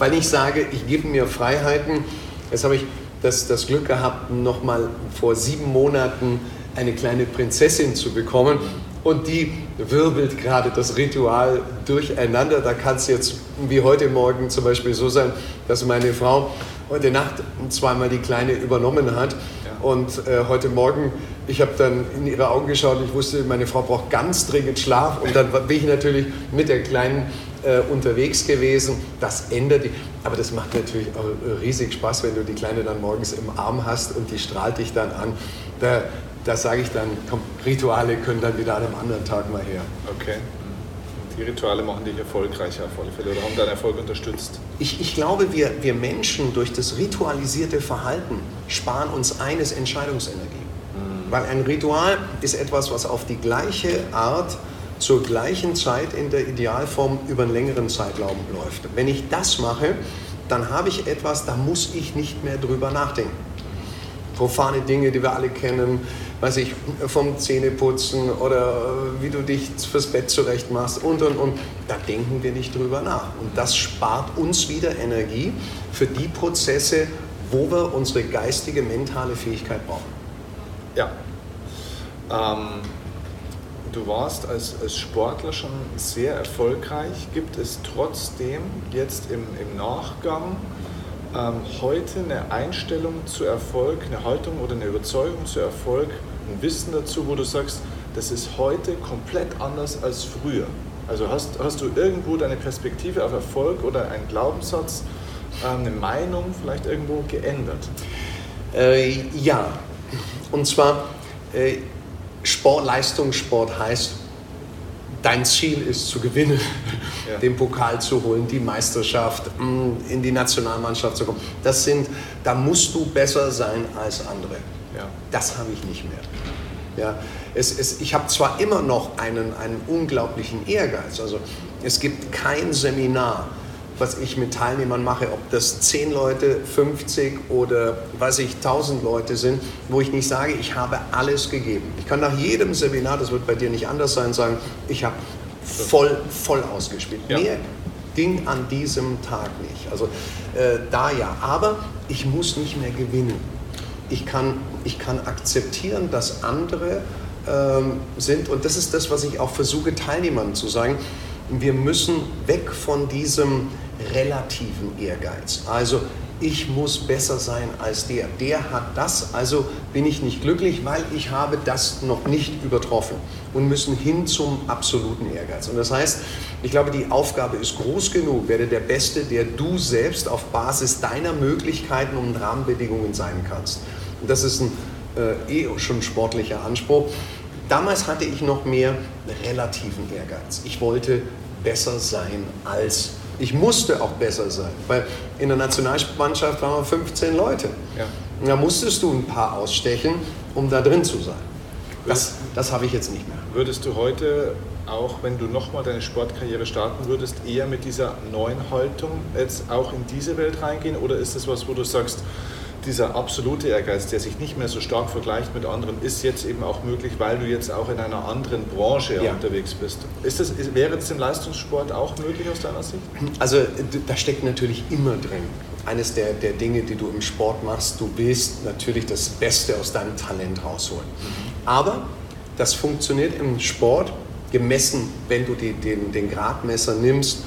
Weil ich sage, ich gebe mir Freiheiten. Jetzt habe ich das, das Glück gehabt, noch mal vor sieben Monaten eine kleine Prinzessin zu bekommen. Und die wirbelt gerade das Ritual durcheinander. Da kann es jetzt wie heute Morgen zum Beispiel so sein, dass meine Frau heute Nacht zweimal die Kleine übernommen hat. Und äh, heute Morgen, ich habe dann in ihre Augen geschaut, ich wusste, meine Frau braucht ganz dringend Schlaf. Und dann bin ich natürlich mit der Kleinen äh, unterwegs gewesen. Das ändert die. Aber das macht natürlich auch riesig Spaß, wenn du die Kleine dann morgens im Arm hast und die strahlt dich dann an. Da, da sage ich dann, komm, Rituale können dann wieder an einem anderen Tag mal her. Okay. Die Rituale machen dich erfolgreicher auf alle Fälle oder haben deinen Erfolg unterstützt. Ich, ich glaube, wir, wir Menschen durch das ritualisierte Verhalten sparen uns eines Entscheidungsenergie. Weil ein Ritual ist etwas, was auf die gleiche Art zur gleichen Zeit in der Idealform über einen längeren Zeitraum läuft. Wenn ich das mache, dann habe ich etwas, da muss ich nicht mehr drüber nachdenken. Profane Dinge, die wir alle kennen, weiß ich, vom Zähneputzen oder äh, wie du dich fürs Bett zurecht machst und und und. Da denken wir nicht drüber nach. Und das spart uns wieder Energie für die Prozesse, wo wir unsere geistige, mentale Fähigkeit brauchen. Ja. Ähm, du warst als, als Sportler schon sehr erfolgreich. Gibt es trotzdem jetzt im, im Nachgang ähm, heute eine Einstellung zu Erfolg, eine Haltung oder eine Überzeugung zu Erfolg, ein Wissen dazu, wo du sagst, das ist heute komplett anders als früher? Also hast, hast du irgendwo deine Perspektive auf Erfolg oder einen Glaubenssatz, ähm, eine Meinung vielleicht irgendwo geändert? Äh, ja, und zwar äh, Sport, Leistungssport heißt, dein Ziel ist zu gewinnen, Ja. den Pokal zu holen, die Meisterschaft, mh, in die Nationalmannschaft zu kommen. Das sind, da musst du besser sein als andere. Ja. Das habe ich nicht mehr. Ja, es, es, ich habe zwar immer noch einen, einen unglaublichen Ehrgeiz. Also es gibt kein Seminar was ich mit Teilnehmern mache, ob das 10 Leute, 50 oder weiß ich, 1000 Leute sind, wo ich nicht sage, ich habe alles gegeben. Ich kann nach jedem Seminar, das wird bei dir nicht anders sein, sagen, ich habe voll, voll ausgespielt. Ja. Mehr ging an diesem Tag nicht. Also äh, da ja, aber ich muss nicht mehr gewinnen. Ich kann, ich kann akzeptieren, dass andere ähm, sind und das ist das, was ich auch versuche Teilnehmern zu sagen. Wir müssen weg von diesem relativen Ehrgeiz. Also ich muss besser sein als der. Der hat das, also bin ich nicht glücklich, weil ich habe das noch nicht übertroffen und müssen hin zum absoluten Ehrgeiz. Und das heißt, ich glaube, die Aufgabe ist groß genug. Werde der Beste, der du selbst auf Basis deiner Möglichkeiten und Rahmenbedingungen sein kannst. Und das ist ein äh, eh schon sportlicher Anspruch. Damals hatte ich noch mehr relativen Ehrgeiz. Ich wollte besser sein als ich musste auch besser sein, weil in der Nationalmannschaft waren wir 15 Leute. Ja. Und da musstest du ein paar ausstechen, um da drin zu sein. Das, das habe ich jetzt nicht mehr. Würdest du heute, auch wenn du nochmal deine Sportkarriere starten würdest, eher mit dieser neuen Haltung jetzt auch in diese Welt reingehen? Oder ist das was, wo du sagst, dieser absolute Ehrgeiz, der sich nicht mehr so stark vergleicht mit anderen, ist jetzt eben auch möglich, weil du jetzt auch in einer anderen Branche ja. unterwegs bist. Ist das, wäre das im Leistungssport auch möglich aus deiner Sicht? Also da steckt natürlich immer drin. Eines der, der Dinge, die du im Sport machst, du willst natürlich das Beste aus deinem Talent rausholen. Mhm. Aber das funktioniert im Sport gemessen, wenn du die, den, den Gradmesser nimmst,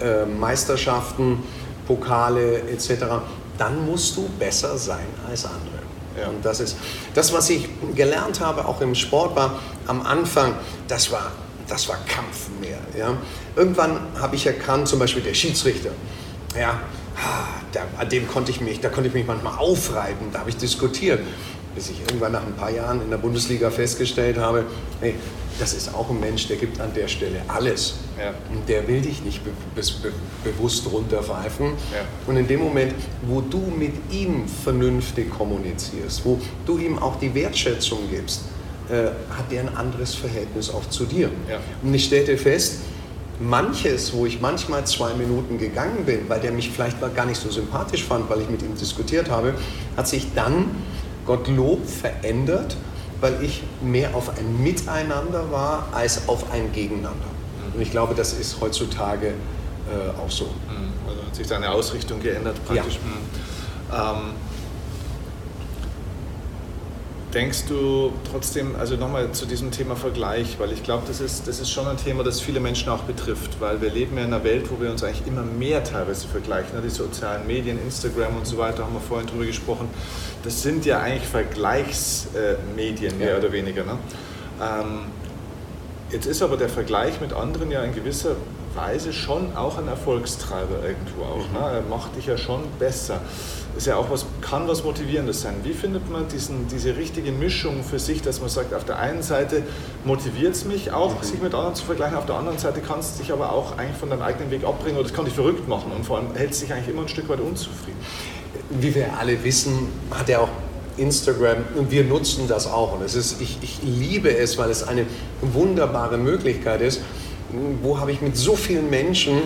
äh, Meisterschaften, Pokale etc dann musst du besser sein als andere. Ja. Und das ist das, was ich gelernt habe, auch im Sport war am Anfang, das war, das war Kampf mehr. Ja. Irgendwann habe ich erkannt, zum Beispiel der Schiedsrichter, ja, da, an dem konnte ich mich, da konnte ich mich manchmal aufreiben, da habe ich diskutiert, bis ich irgendwann nach ein paar Jahren in der Bundesliga festgestellt habe, hey, das ist auch ein Mensch, der gibt an der Stelle alles. Ja. Und der will dich nicht be be bewusst runterpfeifen. Ja. Und in dem Moment, wo du mit ihm vernünftig kommunizierst, wo du ihm auch die Wertschätzung gibst, äh, hat er ein anderes Verhältnis auch zu dir. Ja. Und ich stellte fest, manches, wo ich manchmal zwei Minuten gegangen bin, weil der mich vielleicht gar nicht so sympathisch fand, weil ich mit ihm diskutiert habe, hat sich dann Gottlob verändert weil ich mehr auf ein Miteinander war als auf ein Gegeneinander. Und ich glaube, das ist heutzutage äh, auch so. Mhm. Also hat sich deine Ausrichtung geändert praktisch. Ja. Mhm. Ähm, denkst du trotzdem, also nochmal zu diesem Thema Vergleich, weil ich glaube, das ist, das ist schon ein Thema, das viele Menschen auch betrifft, weil wir leben ja in einer Welt, wo wir uns eigentlich immer mehr teilweise vergleichen. Die sozialen Medien, Instagram und so weiter, haben wir vorhin drüber gesprochen das sind ja eigentlich Vergleichsmedien, mehr ja. oder weniger. Ne? Ähm, jetzt ist aber der Vergleich mit anderen ja in gewisser Weise schon auch ein Erfolgstreiber irgendwo auch. Ne? Er macht dich ja schon besser. Ist ja auch was, kann was Motivierendes sein. Wie findet man diesen, diese richtige Mischung für sich, dass man sagt, auf der einen Seite motiviert es mich auch, mhm. sich mit anderen zu vergleichen, auf der anderen Seite kann es dich aber auch eigentlich von deinem eigenen Weg abbringen oder es kann dich verrückt machen und vor allem hält es dich eigentlich immer ein Stück weit unzufrieden wie wir alle wissen, hat er auch Instagram und wir nutzen das auch. Und es ist, ich, ich liebe es, weil es eine wunderbare Möglichkeit ist. Wo habe ich mit so vielen Menschen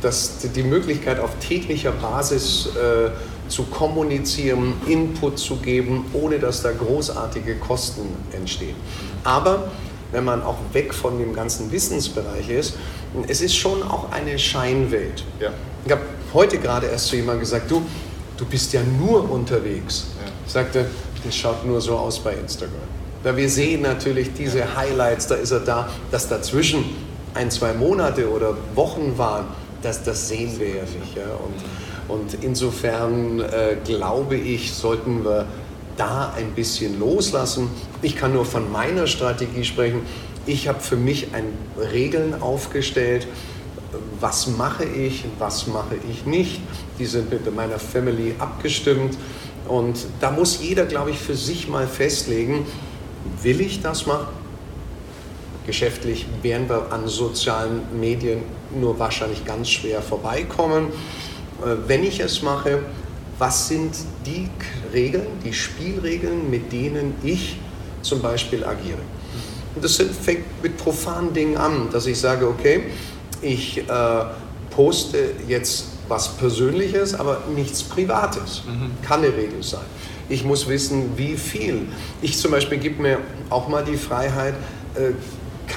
das, die Möglichkeit auf täglicher Basis äh, zu kommunizieren, Input zu geben, ohne dass da großartige Kosten entstehen. Aber wenn man auch weg von dem ganzen Wissensbereich ist, es ist schon auch eine Scheinwelt. Ja. Ich habe heute gerade erst zu jemandem gesagt, du, du bist ja nur unterwegs. Ja. Ich sagte, das schaut nur so aus bei Instagram. Da wir sehen natürlich diese. Highlights, da ist er da, dass dazwischen ein, zwei Monate oder Wochen waren, das, das sehen wir ja nicht. Ja? Und, und insofern äh, glaube ich, sollten wir da ein bisschen loslassen. Ich kann nur von meiner Strategie sprechen. Ich habe für mich ein Regeln aufgestellt, was mache ich, was mache ich nicht. Die sind mit meiner Family abgestimmt. Und da muss jeder, glaube ich, für sich mal festlegen, will ich das machen? Geschäftlich werden wir an sozialen Medien nur wahrscheinlich ganz schwer vorbeikommen. Äh, wenn ich es mache, was sind die Regeln, die Spielregeln, mit denen ich zum Beispiel agiere? Und das fängt mit profanen Dingen an, dass ich sage, okay, ich äh, poste jetzt was Persönliches, aber nichts Privates. Mhm. Kann eine Regel sein. Ich muss wissen, wie viel. Ich zum Beispiel gebe mir auch mal die Freiheit, äh,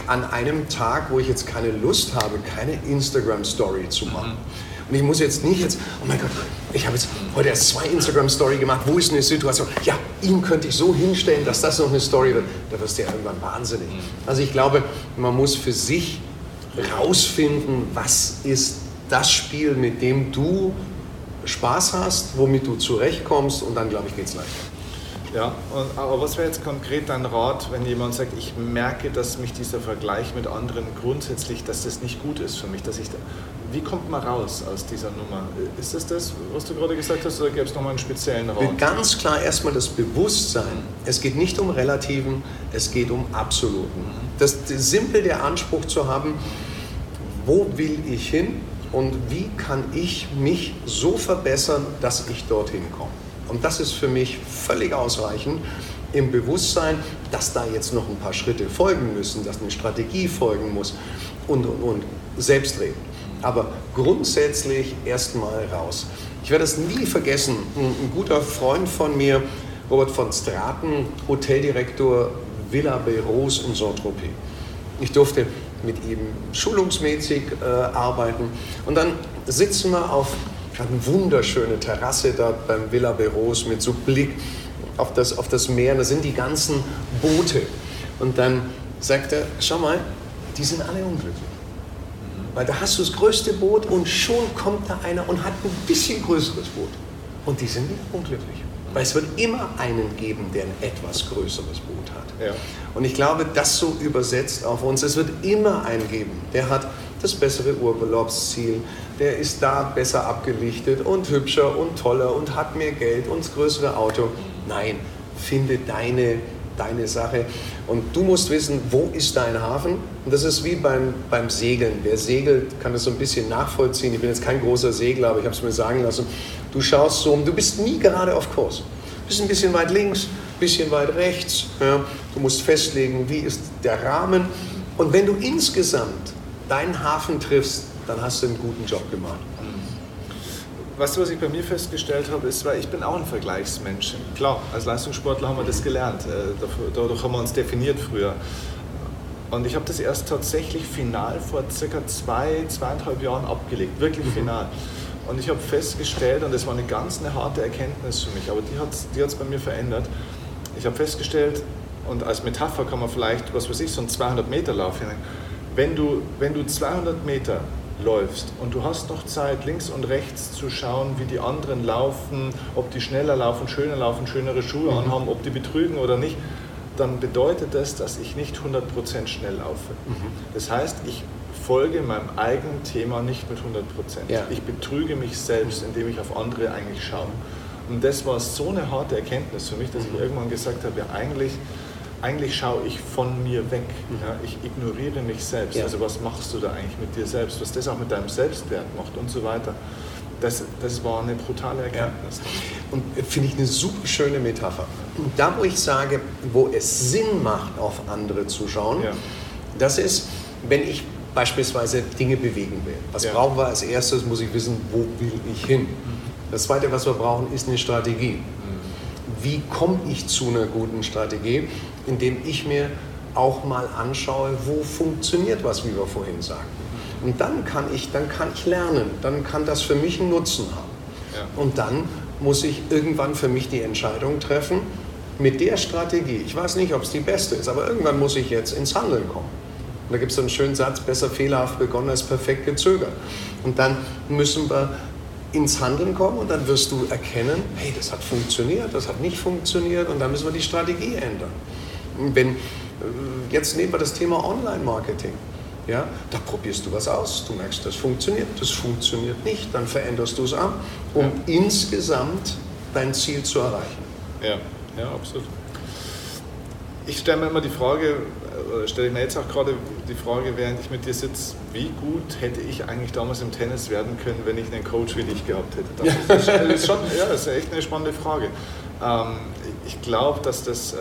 an einem Tag, wo ich jetzt keine Lust habe, keine Instagram-Story zu machen. Mhm und ich muss jetzt nicht jetzt, oh mein Gott, ich habe jetzt heute erst zwei Instagram-Story gemacht, wo ist eine Situation? Ja, ihn könnte ich so hinstellen, dass das noch eine Story wird. Da wirst du ja irgendwann wahnsinnig. Also ich glaube, man muss für sich rausfinden, was ist das Spiel, mit dem du Spaß hast, womit du zurechtkommst und dann, glaube ich, geht es leichter. Ja, und, aber was wäre jetzt konkret dein Rat, wenn jemand sagt, ich merke, dass mich dieser Vergleich mit anderen grundsätzlich, dass das nicht gut ist für mich, dass ich da, wie kommt man raus aus dieser Nummer? Ist das das, was du gerade gesagt hast, oder gäbe es nochmal einen speziellen Rat? Ganz klar erstmal das Bewusstsein. Es geht nicht um Relativen, es geht um Absoluten. Das, das simpel der Anspruch zu haben, wo will ich hin und wie kann ich mich so verbessern, dass ich dorthin komme. Und das ist für mich völlig ausreichend im Bewusstsein, dass da jetzt noch ein paar Schritte folgen müssen, dass eine Strategie folgen muss und, und, und. Selbstreden. Aber grundsätzlich erstmal raus. Ich werde es nie vergessen, ein guter Freund von mir, Robert von Straten, Hoteldirektor Villa Beros in Saint-Tropez. Ich durfte mit ihm schulungsmäßig äh, arbeiten und dann sitzen wir auf eine wunderschöne Terrasse da beim Villa Beros mit so Blick auf das, auf das Meer. Da sind die ganzen Boote. Und dann sagt er, schau mal, die sind alle unglücklich. Weil da hast du das größte Boot und schon kommt da einer und hat ein bisschen größeres Boot. Und die sind nicht unglücklich. Weil es wird immer einen geben, der ein etwas größeres Boot hat. Ja. Und ich glaube, das so übersetzt auf uns. Es wird immer einen geben, der hat das bessere Urlaubsziel, der ist da besser abgelichtet und hübscher und toller und hat mehr Geld und das größere Auto. Nein, finde deine, deine Sache. Und du musst wissen, wo ist dein Hafen? Und das ist wie beim, beim Segeln. Wer segelt, kann das so ein bisschen nachvollziehen. Ich bin jetzt kein großer Segler, aber ich habe es mir sagen lassen. Du schaust so um, du bist nie gerade auf Kurs. Du bist ein bisschen weit links, ein bisschen weit rechts. Ja. Du musst festlegen, wie ist der Rahmen. Und wenn du insgesamt deinen Hafen triffst, dann hast du einen guten Job gemacht. Weißt du, was ich bei mir festgestellt habe, ist, weil ich bin auch ein Vergleichsmensch. Klar, als Leistungssportler haben wir das gelernt. Äh, dadurch haben wir uns definiert früher. Und ich habe das erst tatsächlich final vor circa zwei, zweieinhalb Jahren abgelegt. Wirklich mhm. final. Und ich habe festgestellt, und das war eine ganz eine harte Erkenntnis für mich, aber die hat es die bei mir verändert. Ich habe festgestellt, und als Metapher kann man vielleicht, was weiß ich, so einen 200 Meter Lauf hinein. Wenn du, wenn du 200 Meter läufst und du hast noch Zeit, links und rechts zu schauen, wie die anderen laufen, ob die schneller laufen, schöner laufen, schönere Schuhe mhm. anhaben, ob die betrügen oder nicht, dann bedeutet das, dass ich nicht 100% schnell laufe. Mhm. Das heißt, ich folge meinem eigenen Thema nicht mit 100%. Ja. Ich betrüge mich selbst, indem ich auf andere eigentlich schaue. Und das war so eine harte Erkenntnis für mich, dass ich mhm. irgendwann gesagt habe, ja eigentlich eigentlich schaue ich von mir weg. Mhm. Ja, ich ignoriere mich selbst. Ja. Also was machst du da eigentlich mit dir selbst? Was das auch mit deinem Selbstwert macht und so weiter. Das, das war eine brutale Erkenntnis. Ja. Und finde ich eine super schöne Metapher. Da, wo ich sage, wo es Sinn macht, auf andere zu schauen, das ist, wenn ich beispielsweise Dinge bewegen will. Was brauchen wir als erstes? Muss ich wissen, wo will ich hin? Mhm. Das zweite, was wir brauchen, ist eine Strategie. Mhm. Wie komme ich zu einer guten Strategie? Indem ich mir auch mal anschaue, wo funktioniert was, wie wir vorhin sagten. Und dann kann ich, dann kann ich lernen, dann kann das für mich einen Nutzen haben. Ja. Und dann muss ich irgendwann für mich die Entscheidung treffen, mit der Strategie, ich weiß nicht, ob es die beste ist, aber irgendwann muss ich jetzt ins Handeln kommen. Und da gibt es so einen schönen Satz, besser fehlerhaft begonnen als perfekt gezögert. Und dann müssen wir ins Handeln kommen und dann wirst du erkennen, hey, das hat funktioniert, das hat nicht funktioniert und dann müssen wir die Strategie ändern. Wenn, äh, jetzt nehmen wir das Thema Online-Marketing. Ja, da probierst du was aus, du merkst, das funktioniert, das funktioniert nicht, dann veränderst du es an, um ja. insgesamt dein Ziel zu erreichen. Ja, ja, absolut. Ich stelle mir immer die Frage, oder stelle ich mir jetzt auch gerade die Frage, während ich mit dir sitze, wie gut hätte ich eigentlich damals im Tennis werden können, wenn ich einen Coach wie dich gehabt hätte? Das ist, schon, ja, das ist echt eine spannende Frage. Ähm, ich glaube, dass das äh,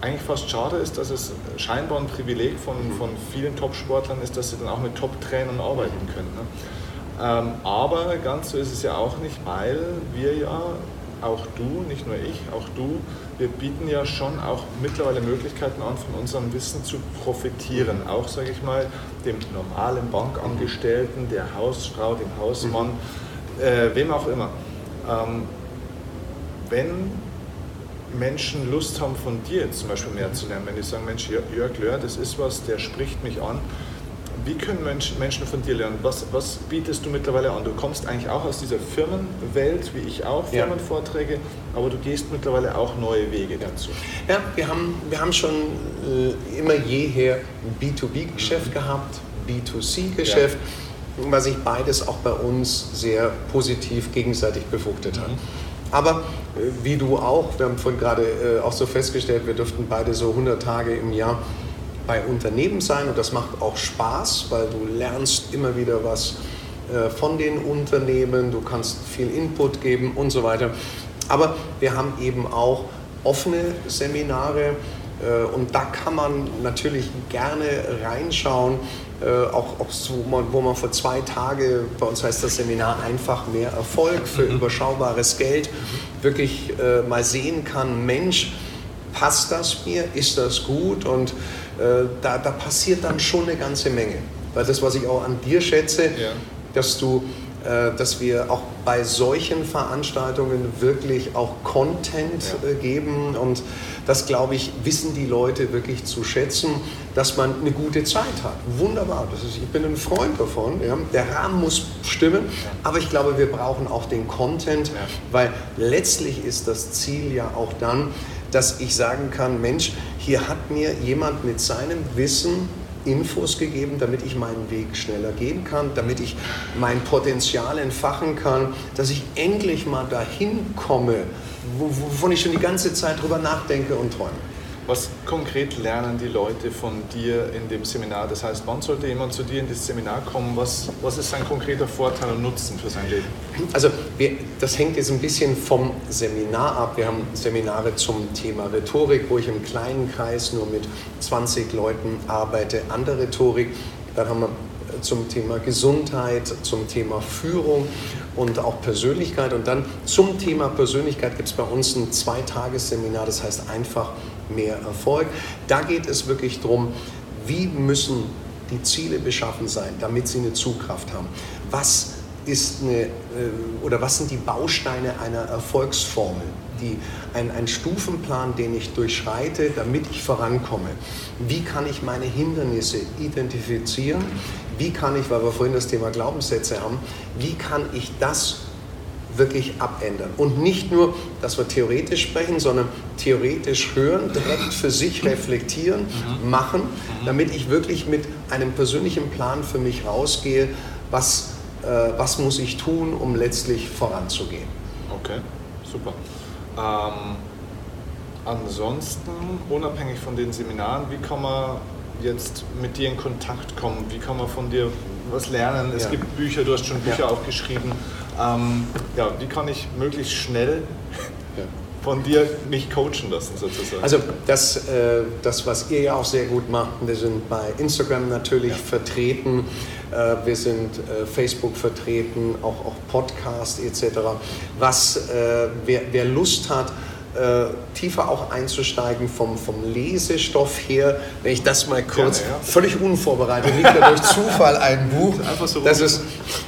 eigentlich fast schade ist, dass es scheinbar ein Privileg von, von vielen Top-Sportlern ist, dass sie dann auch mit Top-Trainern arbeiten können. Ne? Ähm, aber ganz so ist es ja auch nicht, weil wir ja, auch du, nicht nur ich, auch du, wir bieten ja schon auch mittlerweile Möglichkeiten an, von unserem Wissen zu profitieren. Auch, sage ich mal, dem normalen Bankangestellten, der Hausfrau, dem Hausmann, mhm. äh, wem auch immer. Ähm, wenn Menschen Lust haben, von dir jetzt zum Beispiel mehr zu lernen, wenn die sagen, Mensch, Jörg Löhr, das ist was, der spricht mich an, wie können Menschen von dir lernen? Was, was, bietest du mittlerweile an? Du kommst eigentlich auch aus dieser Firmenwelt, wie ich auch, Firmenvorträge, ja. aber du gehst mittlerweile auch neue Wege dazu. Ja, wir haben, wir haben schon äh, immer jeher ein B2B-Geschäft mhm. gehabt, B2C-Geschäft, ja. was sich beides auch bei uns sehr positiv gegenseitig befruchtet hat. Mhm. Aber wie du auch, wir haben vorhin gerade äh, auch so festgestellt, wir dürften beide so 100 Tage im Jahr bei Unternehmen sein und das macht auch Spaß, weil du lernst immer wieder was äh, von den Unternehmen, du kannst viel Input geben und so weiter. Aber wir haben eben auch offene Seminare äh, und da kann man natürlich gerne reinschauen, äh, auch, auch so, wo man vor zwei Tagen, bei uns heißt das Seminar einfach mehr Erfolg für mhm. überschaubares Geld, wirklich mal sehen kann, Mensch, passt das mir, ist das gut und äh, da, da passiert dann schon eine ganze Menge. Weil das, was ich auch an dir schätze, ja. dass du äh, dass wir auch bei solchen Veranstaltungen wirklich auch Content ja. Äh, geben und das, glaube ich, wissen die Leute wirklich zu schätzen, dass man eine gute Zeit hat. Wunderbar, das ist, ich bin ein Freund davon. Ja. Der Rahmen muss stimmen, aber ich glaube, wir brauchen auch den Content, weil letztlich ist das Ziel ja auch dann, dass ich sagen kann, Mensch, hier hat mir jemand mit seinem Wissen Infos gegeben, damit ich meinen Weg schneller gehen kann, damit ich mein Potenzial entfachen kann, dass ich endlich mal dahin komme, wovon ich schon die ganze Zeit drüber nachdenke und träume. Was konkret lernen die Leute von dir in dem Seminar? Das heißt, wann sollte jemand zu dir in das Seminar kommen? Was, was ist sein konkreter Vorteil und Nutzen für sein Leben? Also wir, das hängt jetzt ein bisschen vom Seminar ab. Wir haben Seminare zum Thema Rhetorik, wo ich im kleinen Kreis nur mit 20 Leuten arbeite an der Rhetorik. Dann haben wir zum Thema Gesundheit, zum Thema Führung und auch Persönlichkeit. Und dann zum Thema Persönlichkeit gibt es bei uns ein Zweitagesseminar, das heißt einfach mehr Erfolg. Da geht es wirklich darum, wie müssen die Ziele beschaffen sein, damit sie eine Zugkraft haben. Was ist eine, äh, oder was sind die Bausteine einer Erfolgsformel? Die, ein, ein Stufenplan, den ich durchschreite, damit ich vorankomme. Wie kann ich meine Hindernisse identifizieren? Wie kann ich, weil wir vorhin das Thema Glaubenssätze haben, wie kann ich das wirklich abändern. Und nicht nur, dass wir theoretisch sprechen, sondern theoretisch hören, direkt für sich reflektieren, mhm. machen, mhm. damit ich wirklich mit einem persönlichen Plan für mich rausgehe, was, äh, was muss ich tun, um letztlich voranzugehen. Okay, super. Ähm, ansonsten, unabhängig von den Seminaren, wie kann man jetzt mit dir in Kontakt kommen? Wie kann man von dir was lernen? Es ja. gibt Bücher, du hast schon Bücher ja. auch geschrieben. Ähm, ja, wie kann ich möglichst schnell von dir mich coachen lassen sozusagen? Also das, äh, das, was ihr ja auch sehr gut macht, wir sind bei Instagram natürlich ja. vertreten, äh, wir sind äh, Facebook vertreten, auch, auch Podcast etc. Was, äh, wer, wer Lust hat, äh, tiefer auch einzusteigen vom, vom Lesestoff her. Wenn ich das mal kurz, Gerne, ja. völlig unvorbereitet, liegt da durch Zufall ein Buch. Einfach so das ist,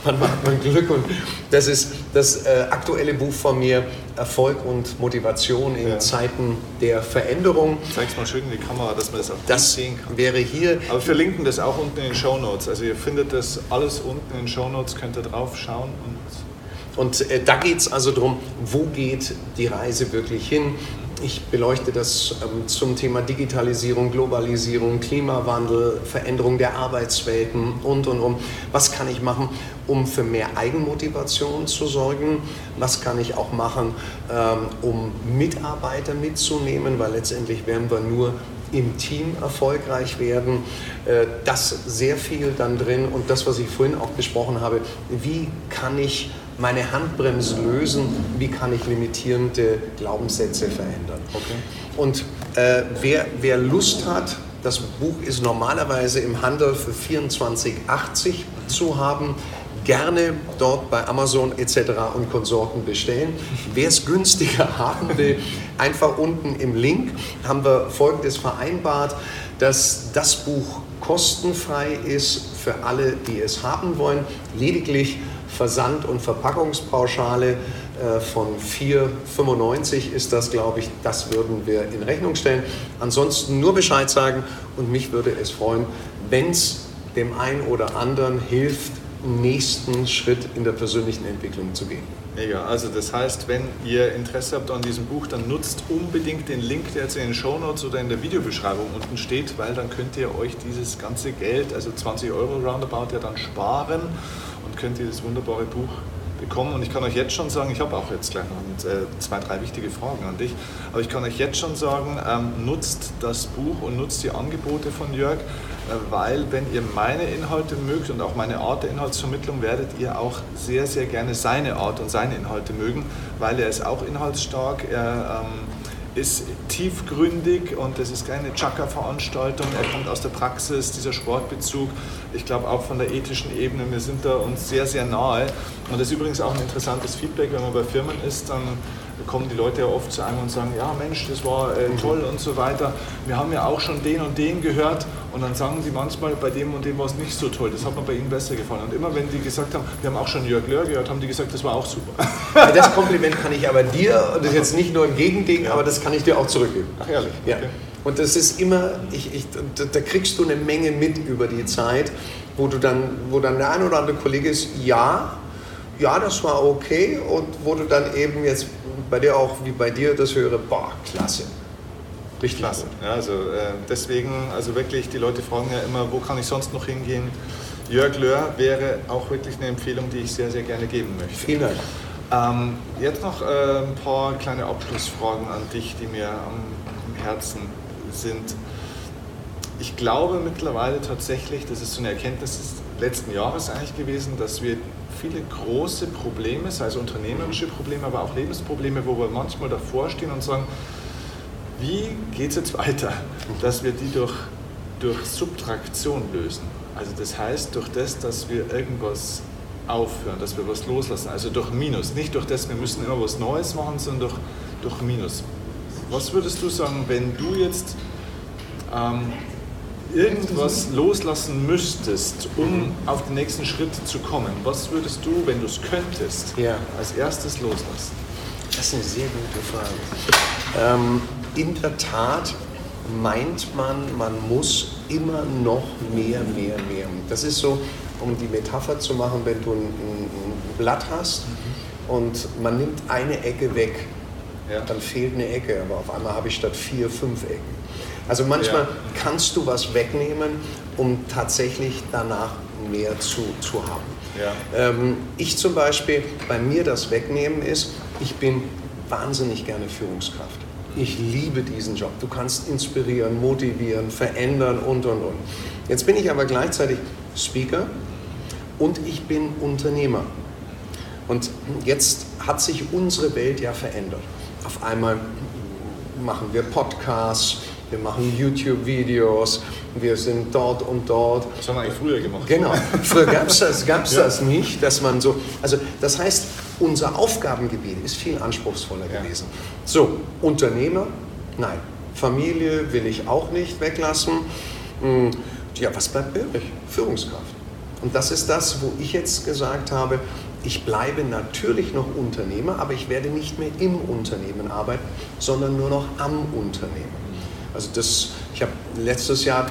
man macht man Glück und das ist das äh, aktuelle Buch von mir, Erfolg und Motivation in ja. Zeiten der Veränderung. Zeig's mal schön in die Kamera, dass man das auch das sehen kann. wäre hier. Aber wir verlinken das auch unten in den Show Notes. Also ihr findet das alles unten in den Show Notes, könnt ihr drauf schauen und und äh, da geht es also darum, wo geht die Reise wirklich hin? Ich beleuchte das ähm, zum Thema Digitalisierung, Globalisierung, Klimawandel, Veränderung der Arbeitswelten und, und, und. Was kann ich machen, um für mehr Eigenmotivation zu sorgen? Was kann ich auch machen, ähm, um Mitarbeiter mitzunehmen? Weil letztendlich werden wir nur im Team erfolgreich werden. Äh, das sehr viel dann drin und das, was ich vorhin auch besprochen habe, wie kann ich meine Handbremse lösen, wie kann ich limitierende Glaubenssätze verändern. Okay. Und äh, wer, wer Lust hat, das Buch ist normalerweise im Handel für 24,80 zu haben. gerne dort bei Amazon etc. und Konsorten bestellen. Wer es günstiger haben will, einfach unten im Link haben wir Folgendes vereinbart, dass das Buch kostenfrei ist für alle, die es haben wollen. Lediglich Versand- und Verpackungspauschale äh, von 4,95 ist das, glaube ich. Das würden wir in Rechnung stellen. Ansonsten nur Bescheid sagen und mich würde es freuen, wenn es dem einen oder anderen hilft, nächsten Schritt in der persönlichen Entwicklung zu gehen. Mega. Also das heißt, wenn ihr Interesse habt an diesem Buch, dann nutzt unbedingt den Link, der jetzt in den Show Notes oder in der Videobeschreibung unten steht, weil dann könnt ihr euch dieses ganze Geld, also 20 Euro roundabout, ja dann sparen und könnt dieses wunderbare Buch bekommen. Und ich kann euch jetzt schon sagen, ich habe auch jetzt gleich noch äh, zwei, drei wichtige Fragen an dich, aber ich kann euch jetzt schon sagen, ähm, nutzt das Buch und nutzt die Angebote von Jörg, äh, weil wenn ihr meine Inhalte mögt und auch meine Art der Inhaltsvermittlung, werdet ihr auch sehr, sehr gerne seine Art und seine Inhalte mögen, weil er ist auch inhaltsstark. Er, ähm, ist tiefgründig und es ist keine Chaka-Veranstaltung. Er kommt aus der Praxis, dieser Sportbezug. Ich glaube auch von der ethischen Ebene, wir sind da uns sehr, sehr nahe. Und das ist übrigens auch ein interessantes Feedback, wenn man bei Firmen ist, dann kommen die Leute ja oft zu einem und sagen, ja Mensch, das war äh, toll und so weiter. Wir haben ja auch schon den und den gehört und dann sagen sie manchmal, bei dem und dem war es nicht so toll, das hat mir bei ihnen besser gefallen. Und immer wenn die gesagt haben, wir haben auch schon Jörg Löhr gehört, haben die gesagt, das war auch super. Das Kompliment kann ich aber dir, das ist jetzt nicht nur ein Gegending, ja. aber das kann ich dir auch zurückgeben. Ach ehrlich? Ja. Okay. Und das ist immer, ich, ich, da, da, kriegst du eine Menge mit über die Zeit, wo du dann, wo dann der ein oder andere Kollege ist, ja, ja, das war okay und wo du dann eben jetzt bei dir auch wie bei dir das höre, boah, klasse. Richtig klasse. Ja, also äh, deswegen, also wirklich, die Leute fragen ja immer, wo kann ich sonst noch hingehen? Jörg Löhr wäre auch wirklich eine Empfehlung, die ich sehr, sehr gerne geben möchte. Vielen Dank. Ähm, jetzt noch äh, ein paar kleine Abschlussfragen an dich, die mir am, am Herzen sind. Ich glaube mittlerweile tatsächlich, das ist so eine Erkenntnis letzten Jahres eigentlich gewesen, dass wir viele große Probleme, sei es unternehmerische Probleme, aber auch Lebensprobleme, wo wir manchmal davor stehen und sagen, wie geht es jetzt weiter, dass wir die durch, durch Subtraktion lösen. Also das heißt, durch das, dass wir irgendwas aufhören, dass wir was loslassen, also durch Minus, nicht durch das, wir müssen immer was Neues machen, sondern durch, durch Minus. Was würdest du sagen, wenn du jetzt ähm, irgendwas loslassen müsstest, um auf den nächsten Schritt zu kommen, was würdest du, wenn du es könntest, ja. als erstes loslassen? Das ist eine sehr gute Frage. Ähm, in der Tat meint man, man muss immer noch mehr, mehr, mehr. Das ist so, um die Metapher zu machen, wenn du ein, ein Blatt hast mhm. und man nimmt eine Ecke weg, ja. dann fehlt eine Ecke, aber auf einmal habe ich statt vier, fünf Ecken. Also manchmal ja. kannst du was wegnehmen, um tatsächlich danach mehr zu, zu haben. Ja. Ähm, ich zum Beispiel, bei mir das Wegnehmen ist, ich bin wahnsinnig gerne Führungskraft. Ich liebe diesen Job. Du kannst inspirieren, motivieren, verändern und, und, und. Jetzt bin ich aber gleichzeitig Speaker und ich bin Unternehmer. Und jetzt hat sich unsere Welt ja verändert. Auf einmal machen wir Podcasts, wir machen YouTube-Videos, wir sind dort und dort. Das haben wir eigentlich früher gemacht. Genau, früher gab es das, gab's ja. das nicht, dass man so, also das heißt, unser Aufgabengebiet ist viel anspruchsvoller ja. gewesen. So, Unternehmer, nein. Familie will ich auch nicht weglassen. Hm, ja, was bleibt übrig? Führungskraft. Und das ist das, wo ich jetzt gesagt habe, ich bleibe natürlich noch Unternehmer, aber ich werde nicht mehr im Unternehmen arbeiten, sondern nur noch am Unternehmen. Also das, ich habe letztes Jahr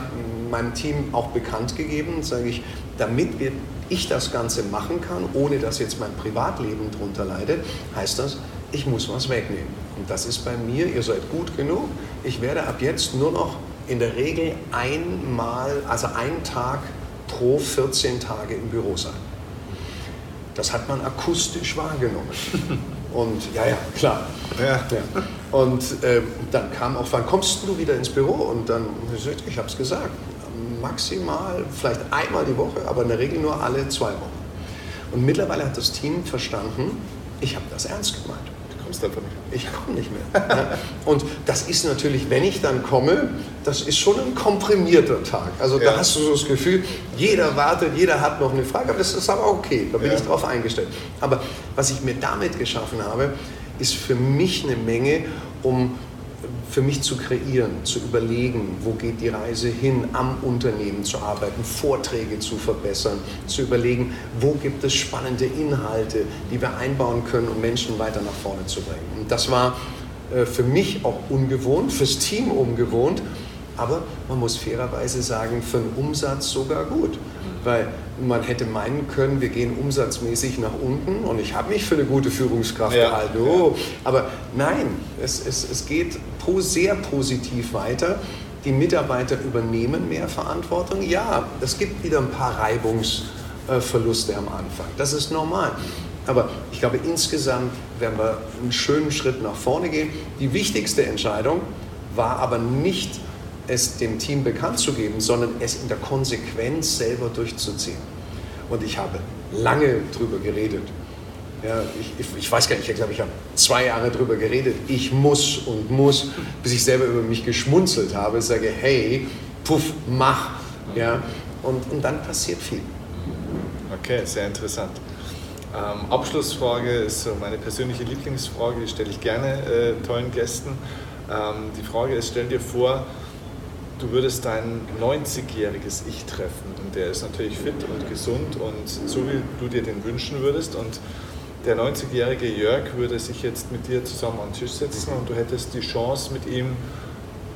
meinem Team auch bekannt gegeben, sage ich, damit wir, ich das Ganze machen kann, ohne dass jetzt mein Privatleben darunter leidet, heißt das, ich muss was wegnehmen. Und das ist bei mir, ihr seid gut genug, ich werde ab jetzt nur noch in der Regel einmal, also einen Tag pro 14 Tage im Büro sein. Das hat man akustisch wahrgenommen. Und ja, ja, klar. Ja. ja. Und äh, dann kam auch, wann kommst du wieder ins Büro? Und dann, ich habe es gesagt, maximal, vielleicht einmal die Woche, aber in der Regel nur alle zwei Wochen. Und mittlerweile hat das Team verstanden, ich habe das ernst gemeint. kommst einfach nicht mehr. Ich komme nicht mehr. Und das ist natürlich, wenn ich dann komme, das ist schon ein komprimierter Tag. Also ja. da hast du so das Gefühl, jeder wartet, jeder hat noch eine Frage, aber das ist aber okay, da bin ja. ich drauf eingestellt. Aber was ich mir damit geschaffen habe, ist für mich eine Menge, um für mich zu kreieren, zu überlegen, wo geht die Reise hin, am Unternehmen zu arbeiten, Vorträge zu verbessern, zu überlegen, wo gibt es spannende Inhalte, die wir einbauen können, um Menschen weiter nach vorne zu bringen. Und das war äh, für mich auch ungewohnt, fürs Team ungewohnt, aber man muss fairerweise sagen, für den Umsatz sogar gut. Weil man hätte meinen können, wir gehen umsatzmäßig nach unten und ich habe mich für eine gute Führungskraft ja. gehalten. Oh. Aber nein, es, es, es geht sehr positiv weiter. Die Mitarbeiter übernehmen mehr Verantwortung. Ja, es gibt wieder ein paar Reibungsverluste am Anfang. Das ist normal. Aber ich glaube, insgesamt werden wir einen schönen Schritt nach vorne gehen. Die wichtigste Entscheidung war aber nicht, es dem Team bekannt zu geben, sondern es in der Konsequenz selber durchzuziehen. Und ich habe lange darüber geredet. Ja, ich, ich, weiß gar nicht, ich glaube, ich habe zwei Jahre darüber geredet. Ich muss und muss, bis ich selber über mich geschmunzelt habe, sage, hey, puff, mach. Ja, und, und dann passiert viel. Okay, sehr interessant. Ähm, Abschlussfrage ist so meine persönliche Lieblingsfrage, die stelle ich gerne äh, tollen Gästen. Ähm, die Frage ist, stell dir vor, du würdest dein 90-jähriges Ich treffen und der ist natürlich fit und gesund und so wie du dir den wünschen würdest und der 90-jährige Jörg würde sich jetzt mit dir zusammen an den Tisch setzen und du hättest die Chance mit ihm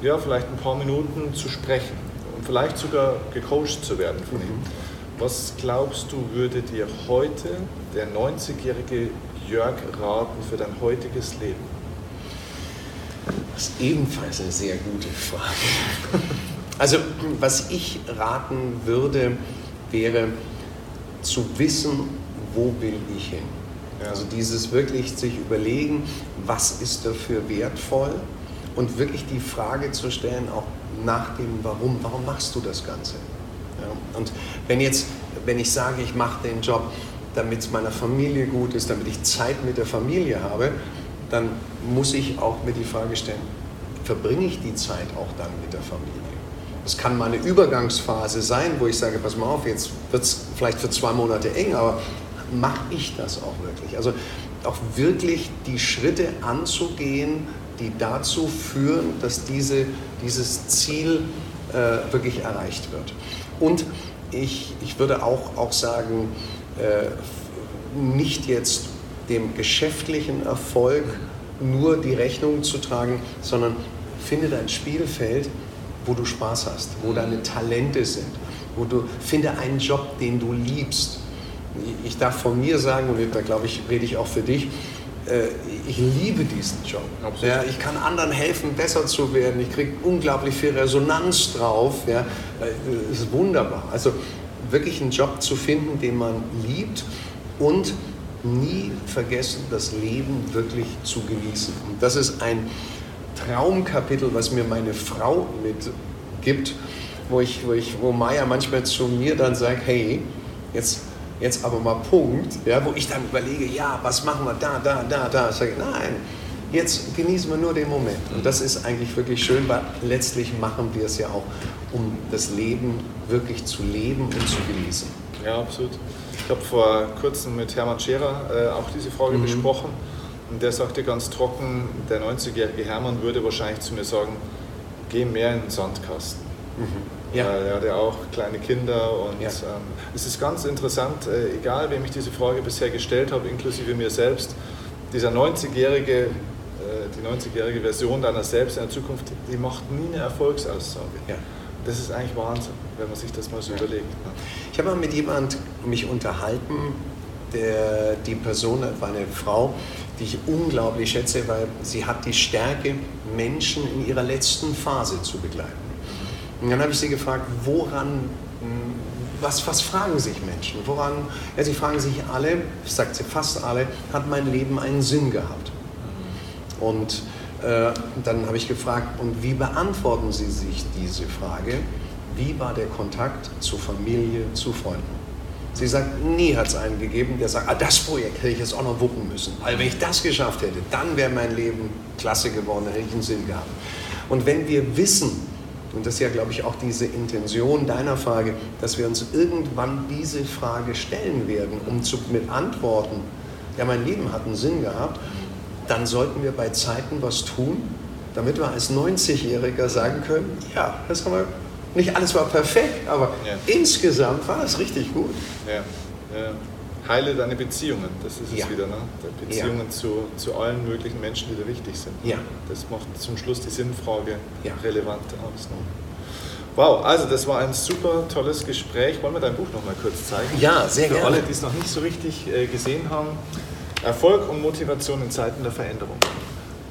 ja, vielleicht ein paar Minuten zu sprechen und vielleicht sogar gecoacht zu werden von ihm. Was glaubst du, würde dir heute der 90-jährige Jörg raten für dein heutiges Leben? Das ist ebenfalls eine sehr gute Frage. Also, was ich raten würde, wäre zu wissen, wo will ich hin. Also dieses wirklich sich überlegen, was ist dafür wertvoll und wirklich die Frage zu stellen, auch nach dem Warum, warum machst du das Ganze? Ja? Und wenn jetzt, wenn ich sage, ich mache den Job, damit es meiner Familie gut ist, damit ich Zeit mit der Familie habe, dann muss ich auch mir die Frage stellen, verbringe ich die Zeit auch dann mit der Familie? Es kann mal eine Übergangsphase sein, wo ich sage, pass mal auf, jetzt wird es vielleicht für zwei Monate eng, aber mache ich das auch wirklich? Also auch wirklich die Schritte anzugehen, die dazu führen, dass diese, dieses Ziel äh, wirklich erreicht wird. Und ich, ich würde auch, auch sagen, äh, nicht jetzt dem geschäftlichen Erfolg nur die Rechnung zu tragen, sondern finde dein Spielfeld, wo du Spaß hast, wo deine Talente sind, wo du finde einen Job, den du liebst ich darf von mir sagen, und da glaube ich, rede ich auch für dich, äh, ich liebe diesen Job. Ja, ich kann anderen helfen, besser zu werden. Ich kriege unglaublich viel Resonanz drauf. Ja, das äh, ist wunderbar. Also wirklich einen Job zu finden, den man liebt und nie vergessen, das Leben wirklich zu genießen. Und das ist ein Traumkapitel, was mir meine Frau mitgibt, wo, ich, wo, ich, wo Maya manchmal zu mir dann sagt, hey, jetzt jetzt aber mal Punkt, ja, wo ich dann überlege, ja, was machen wir da, da, da, da. Ich sage, nein, jetzt genießen wir nur den Moment. Und das ist eigentlich wirklich schön, weil letztlich machen wir es ja auch, um das Leben wirklich zu leben und zu genießen. Ja, absolut. Ich habe vor kurzem mit Hermann Scherer äh, auch diese Frage mhm. besprochen. Und der sagte ganz trocken, der 90-jährige Hermann würde wahrscheinlich zu mir sagen, geh mehr in den Sandkasten. Mhm. Ja. Äh, er hatte auch kleine Kinder und ja. ähm, es ist ganz interessant, äh, egal wem ich diese Frage bisher gestellt habe, inklusive mir selbst, dieser 90-jährige, äh, die 90-jährige Version deiner selbst in der Zukunft, die macht nie eine Erfolgsaussage. Ja. Das ist eigentlich Wahnsinn, wenn man sich das mal so überlegt. Ich habe mal mit jemand mich unterhalten, der, die Person war eine Frau, die ich unglaublich schätze, weil sie hat die Stärke, Menschen in ihrer letzten Phase zu begleiten. Und dann habe ich sie gefragt, woran, hm, was, was fragen sich Menschen? Woran, ja, sie fragen sich alle, sagt sie fast alle, hat mein Leben einen Sinn gehabt? Und äh, dann habe ich gefragt, und wie beantworten Sie sich diese Frage? Wie war der Kontakt zu Familie, zu Freunden? Sie sagt, nie hat es einen gegeben, der sagt, ah, das Projekt hätte ich jetzt auch noch wuppen müssen. Weil wenn ich das geschafft hätte, dann wäre mein Leben klasse geworden, hätte ich einen Sinn gehabt. Und wenn wir wissen, und das ist ja, glaube ich, auch diese Intention deiner Frage, dass wir uns irgendwann diese Frage stellen werden, um zu, mit Antworten, ja, mein Leben hat einen Sinn gehabt, dann sollten wir bei Zeiten was tun, damit wir als 90-Jähriger sagen können, ja, das haben wir nicht alles war perfekt, aber ja. insgesamt war es richtig gut. Ja. Heile deine Beziehungen, das ist es wieder. Ne? Beziehungen zu, zu allen möglichen Menschen, die dir wichtig sind. Ja. Das macht zum Schluss die Sinnfrage relevant aus. Ne? Wow, also das war ein super tolles Gespräch. Wollen wir dein Buch noch mal kurz zeigen? Ja, sehr Für gerne. Für alle, die es noch nicht so richtig äh, gesehen haben. Erfolg und Motivation in Zeiten der Veränderung.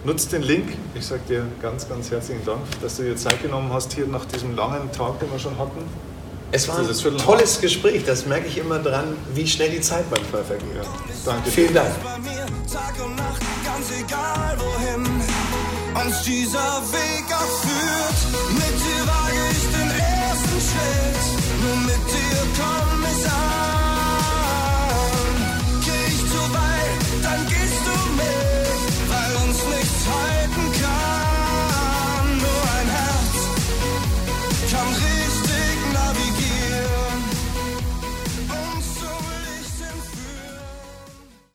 Nutzt den Link. Ich sage dir ganz, ganz herzlichen Dank, dass du dir Zeit genommen hast, hier nach diesem langen Tag, den wir schon hatten. Es war ein tolles Gespräch, das merke ich immer dran, wie schnell die Zeit manchmal vergeht. Ja, danke. Vielen Dank. Tag und Nacht, ganz egal wohin uns dieser Weg auch führt. Mit dir wage ich den ersten Schritt, nur mit dir komm ich an.